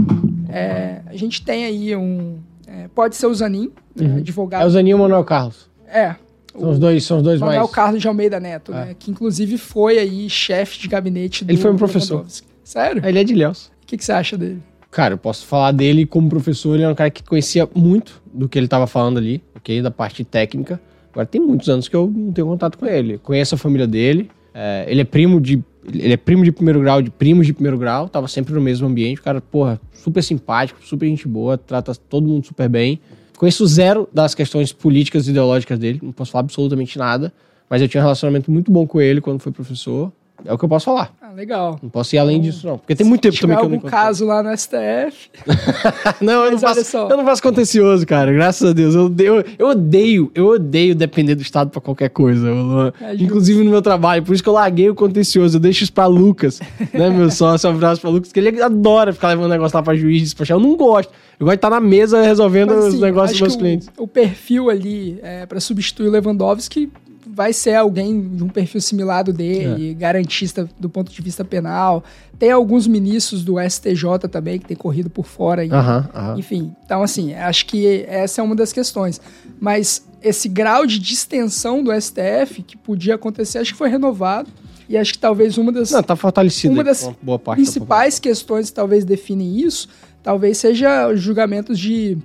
é, a gente tem aí um. é, pode ser o Zanin, né, É o advogado. Zaninho e o Manuel Carlos. É. São os dois, são os dois Manuel mais. Carlos de Almeida Neto, É. né? Que inclusive foi aí chefe de gabinete do Ele foi um professor. Sério? Ele é de Ilhéus. O que, que você acha dele? Cara, eu posso falar dele como professor, ele é um cara que conhecia muito do que ele estava falando ali, ok? Da parte técnica. Agora tem muitos anos que eu não tenho contato com ele. Conheço a família dele. é, ele é primo de. Ele é primo de primeiro grau, de primos de primeiro grau, tava sempre no mesmo ambiente. O cara, porra, super simpático, super gente boa, trata todo mundo super bem. Conheço zero das questões políticas e ideológicas dele, não posso falar absolutamente nada, mas eu tinha um relacionamento muito bom com ele quando foi professor. É o que eu posso falar. Ah, legal. Não posso ir além disso, não. Porque tem muito tempo também que eu não algum caso lá no STF. [laughs] Não, eu não, faço, eu não faço contencioso, cara. Graças a Deus. Eu odeio, eu odeio, eu odeio depender do Estado pra qualquer coisa. Eu- É justo. inclusive no meu trabalho. Por isso que eu larguei o contencioso. Eu deixo isso pra Lucas, [laughs] né, meu sócio? Um abraço pra Lucas, que ele adora ficar levando negócio lá pra juiz, despachar. Eu não gosto. Eu gosto de estar na mesa resolvendo Mas, os assim, negócios acho dos meus clientes. O, o perfil ali é, para substituir o Lewandowski vai ser alguém de um perfil similar do dele, é. garantista do ponto de vista penal. Tem alguns ministros do STJ também que tem corrido por fora. Uhum, Enfim, então assim, acho que essa é uma das questões. Mas esse grau de distensão do STF que podia acontecer, acho que foi renovado. E acho que talvez uma das. Não, tá fortalecido. Uma das boa parte principais questões que talvez definem isso, talvez seja os julgamentos de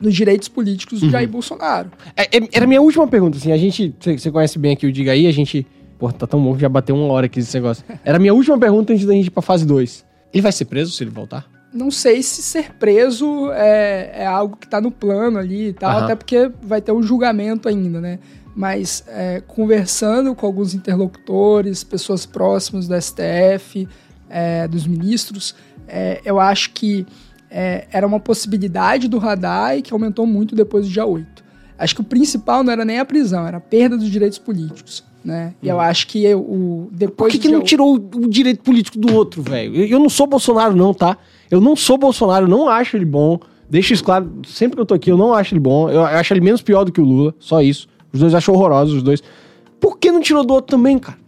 dos direitos políticos do uhum. Jair Bolsonaro. É, é, era a minha última pergunta, assim, a gente, você conhece bem aqui o Diga Aí, a gente, pô, tá tão bom que já bateu uma hora aqui esse negócio. Era a minha última pergunta antes da gente ir pra fase 2. Ele vai ser preso se ele voltar? Não sei se ser preso é, é algo que tá no plano ali e tal, uhum. até porque vai ter um julgamento ainda, né? Mas é, conversando com alguns interlocutores, pessoas próximas do STF, é, dos ministros, é, eu acho que é, era uma possibilidade do radar e que aumentou muito depois do dia 8. Acho que o principal não era nem a prisão, era a perda dos direitos políticos. Né? E eu hum. acho que o depois Por que, que não tirou o direito político do outro, velho? Eu, eu, não sou Bolsonaro, não, tá? Eu não sou Bolsonaro, não acho ele bom. Deixa isso claro, sempre que eu tô aqui, eu não acho ele bom. Eu acho ele menos pior do que o Lula, só isso. Os dois acham horrorosos, os dois. Por que não tirou do outro também, cara?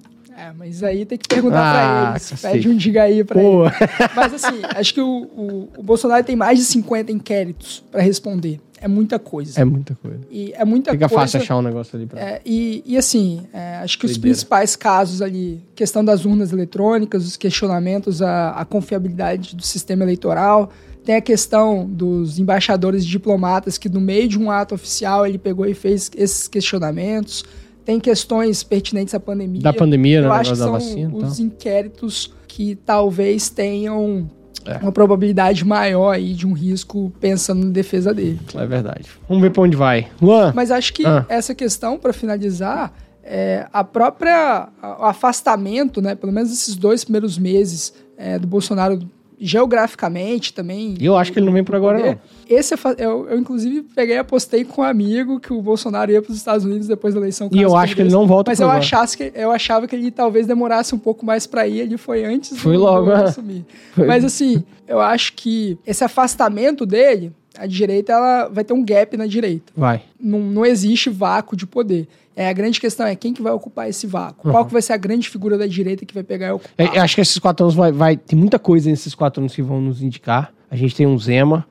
É, mas aí tem que perguntar ah, pra eles. Pede um diga aí pra Pô. ele. Mas assim, acho que o, o, o, Bolsonaro tem mais de 50 inquéritos para responder. É muita coisa. É muita coisa. E é muita Fica coisa. fácil achar um negócio ali pra. É, e, e assim, é, acho que os principais casos ali, questão das urnas eletrônicas, os questionamentos à, à confiabilidade do sistema eleitoral. Tem a questão dos embaixadores e diplomatas que, no meio de um ato oficial, ele pegou e fez esses questionamentos tem questões pertinentes à pandemia. Da pandemia, Eu né? acho que são vacina, os inquéritos que talvez tenham é. uma probabilidade maior aí de um risco pensando na defesa dele. É verdade. Vamos ver para onde vai. Luan. Mas acho que ah. essa questão, para finalizar, é a própria o afastamento, né? Pelo menos esses dois primeiros meses é, do Bolsonaro geograficamente também. E eu acho que ele não vem por agora, não. Esse eu, eu, inclusive, peguei e apostei com um amigo que o Bolsonaro ia para os Estados Unidos depois da eleição. E eu acho que ele não volta Mas eu, achasse que, eu achava que ele talvez demorasse um pouco mais para ir. Ele foi antes foi do, logo, do é. assumir. Foi. Mas assim, eu acho que esse afastamento dele, a direita ela vai ter um gap na direita. Vai. Não, não existe vácuo de poder. É, a grande questão é quem que vai ocupar esse vácuo. Uhum. Qual que vai ser a grande figura da direita que vai pegar e ocupar? É, acho que esses quatro anos vai, vai... Tem muita coisa nesses quatro anos que vão nos indicar. A gente tem um Zema.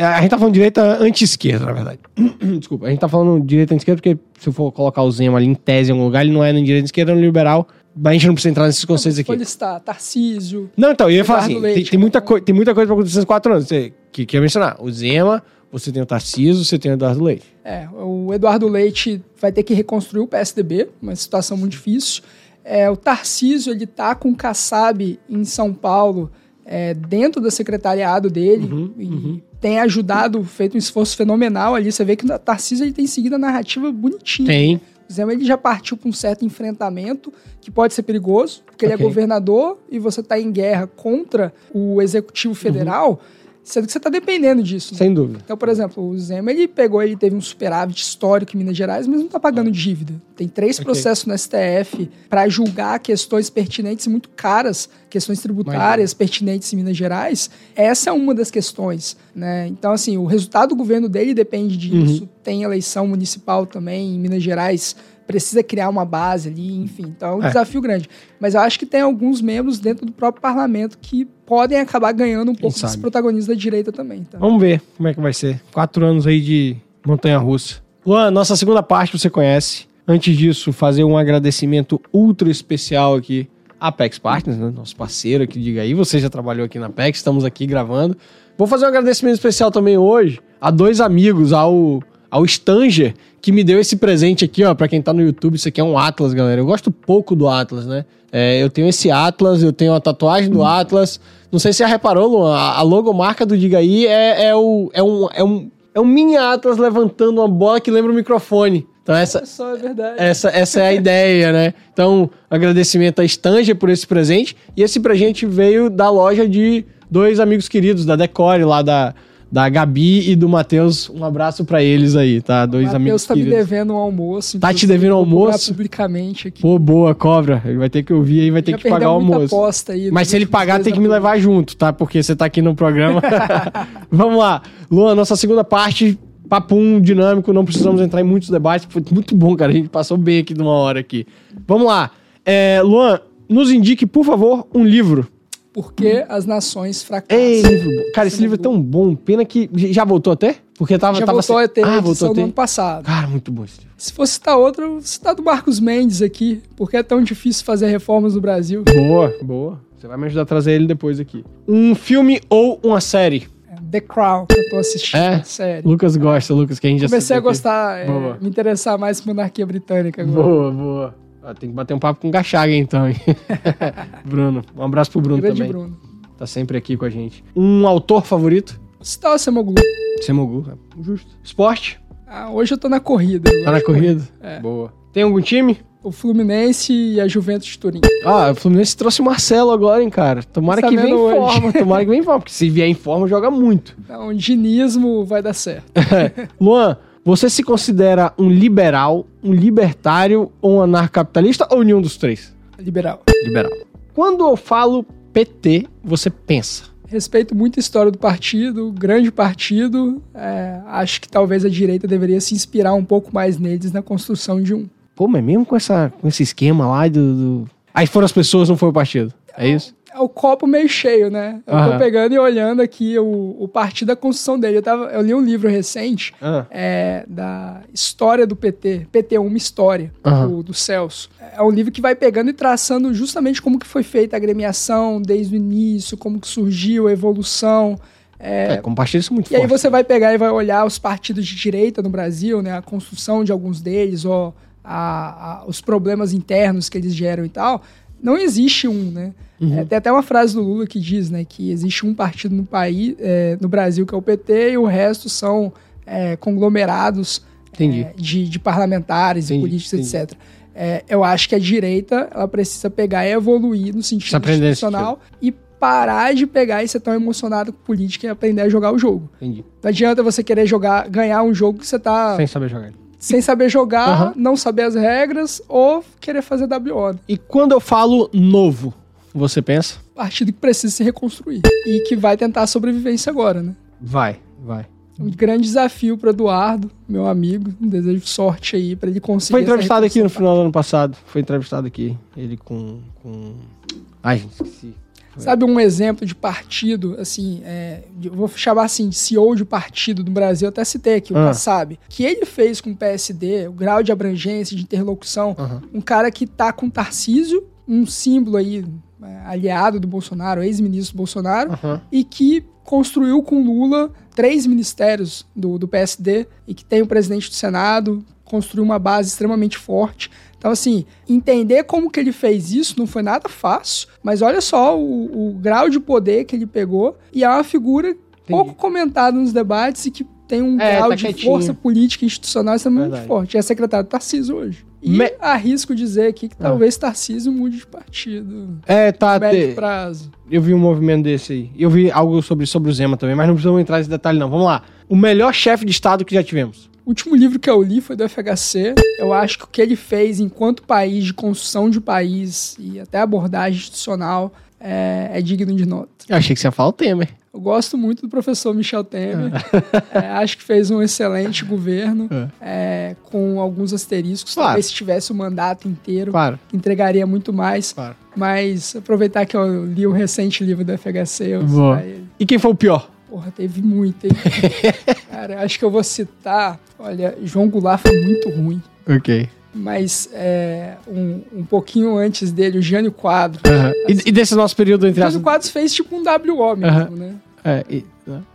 A gente tá falando direita anti-esquerda, na verdade. [clears throat] Desculpa. A gente tá falando direita anti-esquerda porque se eu for colocar o Zema ali em tese em algum lugar, ele não é nem direita esquerda, é nem liberal. Mas a gente não precisa entrar nesses conceitos aqui. Pode estar, Tarcísio. Não, então, eu ia falar assim: tem, tem, muita tem muita coisa pra acontecer nesses quatro anos. Você, que, que ia mencionar. O Zema, você tem o Tarcísio, você tem o Eduardo Leite. É, o Eduardo Leite vai ter que reconstruir o PSDB, uma situação muito difícil. É, o Tarcísio, ele tá com o Kassab em São Paulo, é, dentro do secretariado dele, uhum, e uhum. tem ajudado, feito um esforço fenomenal ali. Você vê que o Tarcísio ele tem seguido a narrativa bonitinha. Tem. Zema ele já partiu para um certo enfrentamento que pode ser perigoso, porque okay. ele é governador e você está em guerra contra o executivo federal. Uhum Sendo que você está dependendo disso. Né? Sem dúvida. Então, por exemplo, o Zema, ele pegou, ele teve um superávit histórico em Minas Gerais, mas não está pagando dívida. Tem três okay. processos no STF para julgar questões pertinentes e muito caras, questões tributárias pertinentes em Minas Gerais. Essa é uma das questões. Né? Então, assim, o resultado do governo dele depende disso. Uhum. Tem eleição municipal também em Minas Gerais precisa criar uma base ali, enfim. Então é um é. desafio grande. Mas eu acho que tem alguns membros dentro do próprio parlamento que podem acabar ganhando um pouco desse protagonismo da direita também. Tá? Vamos ver como é que vai ser. Quatro anos aí de montanha-russa. Luan, nossa segunda parte você conhece. Antes disso, fazer um agradecimento ultra especial aqui à Apex Partners, né? nosso parceiro aqui, diga aí. Você já trabalhou aqui na Apex, estamos aqui gravando. Vou fazer um agradecimento especial também hoje a dois amigos, ao ao Stanger, que me deu esse presente aqui, ó, para quem tá no YouTube, isso aqui é um Atlas, galera. Eu gosto pouco do Atlas, né? É, eu tenho esse Atlas, eu tenho a tatuagem do Atlas. Não sei se você já reparou, Luan, a, logomarca do Diga aí é, é, o, é, um, é, um, é um mini Atlas levantando uma bola que lembra o microfone. Então essa, é verdade. essa, essa é a ideia, né? Então, agradecimento a Stanger por esse presente. E esse presente veio da loja de dois amigos queridos, da Decore, lá da, da Gabi e do Matheus. Um abraço para eles aí, tá? Dois Mateus amigos. Matheus tá me devendo um almoço. Tá te devendo um almoço? publicamente aqui. Pô, boa, cobra. Ele vai ter que ouvir aí, vai ter que pagar o almoço. Aí, Mas se ele pagar, tem que me levar junto, tá? Porque você tá aqui no programa. [laughs] Vamos lá. Luan, nossa segunda parte papum dinâmico, não precisamos entrar em muitos debates. Foi muito bom, cara. A gente passou bem aqui de uma hora aqui. Vamos lá. É, Luan, nos indique, por favor, um livro. Por que as nações fracassam? Ei. Cara, esse livro é tão bom. Pena que já voltou até? Porque tava, Já tava voltou a ter Ah, voltou edição a do ter. ano passado. Cara, muito bom esse livro. Se fosse citar outro, eu vou citar do Marcos Mendes aqui. Porque é tão difícil fazer reformas no Brasil. Boa, boa. Você vai me ajudar a trazer ele depois aqui. Um filme ou uma série? É The Crown, que eu tô assistindo. É? Sério. Lucas gosta, Lucas, que a gente já Comecei a gostar, é, me interessar mais por monarquia britânica agora. Boa, boa. Ah, tem que bater um papo com o Gachaga então, hein? [laughs] Bruno. Um abraço pro Bruno Grande também. Bruno. Tá sempre aqui com a gente. Um autor favorito? O Semoglu. Semogu. é Justo. Esporte? Ah, hoje eu tô na corrida. Tá na corrida? É. Boa. Tem algum time? O Fluminense e a Juventus de Turim. Ah, o Fluminense trouxe o Marcelo agora, hein, cara. Tomara que Sabendo venha em hoje. forma. Tomara que venha em forma, porque se vier em forma, joga muito. Então, dinismo vai dar certo. [laughs] Luan, você se considera um liberal, um libertário ou um anarcocapitalista ou nenhum dos três? Liberal. Liberal. Quando eu falo PT, você pensa. Respeito muito a história do partido, grande partido. É, acho que talvez a direita deveria se inspirar um pouco mais neles na construção de um. Pô, mas mesmo com, essa, com esse esquema lá do, do- Aí foram as pessoas, não foi o partido. É isso? O copo meio cheio, né? Eu tô pegando e olhando aqui o, o partido da construção dele. Eu, tava, eu li um livro recente Ah, é, da história do PT. PT, uma história, do, do Celso. É um livro que vai pegando e traçando justamente como que foi feita a agremiação desde o início, como que surgiu a evolução. É, é, como partido isso muito e aí forte. você vai pegar e vai olhar os partidos de direita no Brasil, né? A construção de alguns deles, ou a- a- os problemas internos que eles geram e tal. Não existe um, né? Uhum. É, tem até uma frase do Lula que diz, né? Que existe um partido no país, é, no Brasil, que é o PT, e o resto são é, conglomerados é, de, de parlamentares Entendi, e políticos, entendi. etc. É, eu acho que a direita ela precisa pegar e evoluir no sentido institucional e parar de pegar e ser tão emocionado com política e aprender a jogar o jogo. Entendi. Não adianta você querer jogar, ganhar um jogo que você tá Sem saber jogar. Sem saber jogar, Aham. não saber as regras ou querer fazer WO. né? E quando eu falo novo, você pensa? Partido que precisa se reconstruir e que vai tentar a sobrevivência agora, né? Vai, vai. Um grande desafio para Eduardo, meu amigo. Um desejo sorte aí para ele conseguir. Foi entrevistado aqui no final do ano passado. Foi entrevistado aqui. Ele com. com... Ai, gente, esqueci. Sabe um exemplo de partido, assim, é, de- vou chamar assim, de CEO de partido do Brasil, até citei aqui, o Ah. Kassab, que ele fez com o PSD, o grau de abrangência, de interlocução, Aham. um cara que tá com Tarcísio, um símbolo aí, é, aliado do Bolsonaro, ex-ministro do Bolsonaro, Aham. e que construiu com Lula três ministérios do, do PSD e que tem o presidente do Senado, construiu uma base extremamente forte. Então, assim, entender como que ele fez isso não foi nada fácil, mas olha só o, o grau de poder que ele pegou e é uma figura pouco comentada nos debates e que tem um É, grau tá de quietinho. força política e institucional extremamente Verdade. forte. É secretário Tarcísio hoje. E Me- arrisco dizer aqui que Ah. talvez Tarcísio mude de partido. É, tá. médio te- prazo. Eu vi um movimento desse aí. Eu vi algo sobre, sobre o Zema também, mas não precisamos entrar nesse detalhe, não. Vamos lá. O melhor chefe de Estado que já tivemos. O último livro que eu li foi do FHC. Eu acho que o que ele fez enquanto país, de construção de país e até abordagem institucional, é, é digno de nota. Eu achei que você ia falar o Temer. Eu gosto muito do professor Michel Temer. É, acho que fez um excelente governo, é, com alguns asteriscos. Claro. Talvez se tivesse o mandato inteiro, Claro. entregaria muito mais. Claro. Mas aproveitar que eu li o recente livro do FHC, eu. E quem foi o pior? Porra, teve muito, hein? [laughs] Cara, acho que eu vou citar. Olha, João Goulart foi muito ruim. Ok. Mas é, um, um pouquinho antes dele, o Jânio Quadros. E, e desse nosso período entre as. Jânio Quadros fez tipo um WO mesmo, Aham. né? É, e,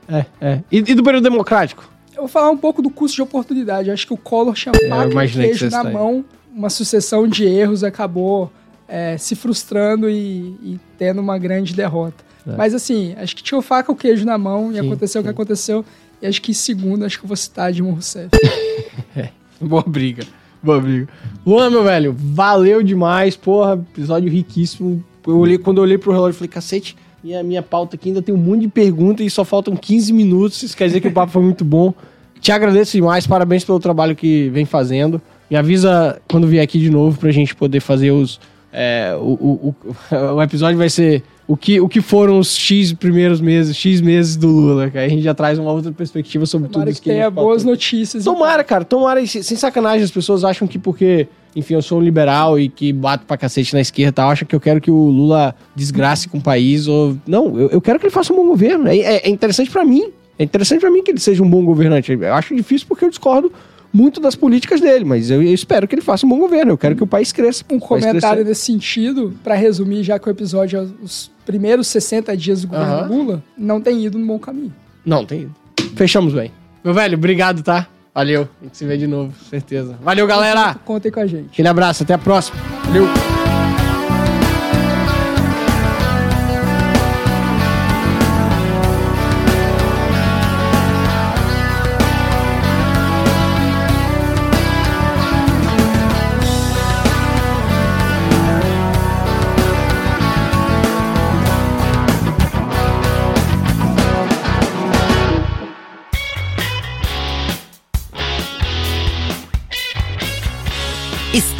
é, é. E, e do período democrático? Eu vou falar um pouco do custo de oportunidade. Eu acho que o Collor tinha É, faca que queijo na aí. mão. Uma sucessão de erros acabou é, se frustrando e, e tendo uma grande derrota. É. Mas assim, acho que tinha o faca e o queijo na mão e Sim, aconteceu o que aconteceu. E acho que segundo, acho que eu vou citar Dilma Rousseff. [laughs] Boa briga. Boa briga. Luan, meu velho, valeu demais. Porra, episódio riquíssimo. Eu olhei, quando eu olhei pro relógio, eu falei, cacete, e a minha pauta aqui ainda tem um monte de perguntas e só faltam 15 minutos. Isso quer dizer que o papo foi muito bom. Te agradeço demais, parabéns pelo trabalho que vem fazendo. Me avisa quando vier aqui de novo pra gente poder fazer os, É, o, o, [laughs] o, episódio vai ser o que, o que foram os X primeiros meses, X meses do Lula. Que aí a gente já traz uma outra perspectiva sobre Tomara tudo que tenha boas notícias. Tomara, cara, tomara. Sem sacanagem, as pessoas acham que porque, enfim, eu sou um liberal e que bato pra cacete na esquerda e tal, acham que eu quero que o Lula desgrace com o país. Ou... Não, eu, eu quero que ele faça um bom governo. É, é- é interessante pra mim. É interessante pra mim que ele seja um bom governante. Eu acho difícil porque eu discordo muito das políticas dele, mas eu, eu espero que ele faça um bom governo. Eu quero que o país cresça. Um comentário nesse sentido, pra resumir, já que o episódio é os primeiros 60 dias do governo Aham. Lula, não tem ido no bom caminho. Não, tem ido. Fechamos bem. Meu velho, obrigado, tá? Valeu. A gente se vê de novo, certeza. Valeu, galera. Contem com a gente. Aquele abraço, até a próxima. Valeu.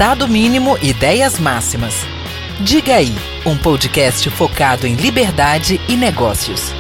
Estado Mínimo Ideias Máximas. Diga aí, um podcast focado em liberdade e negócios.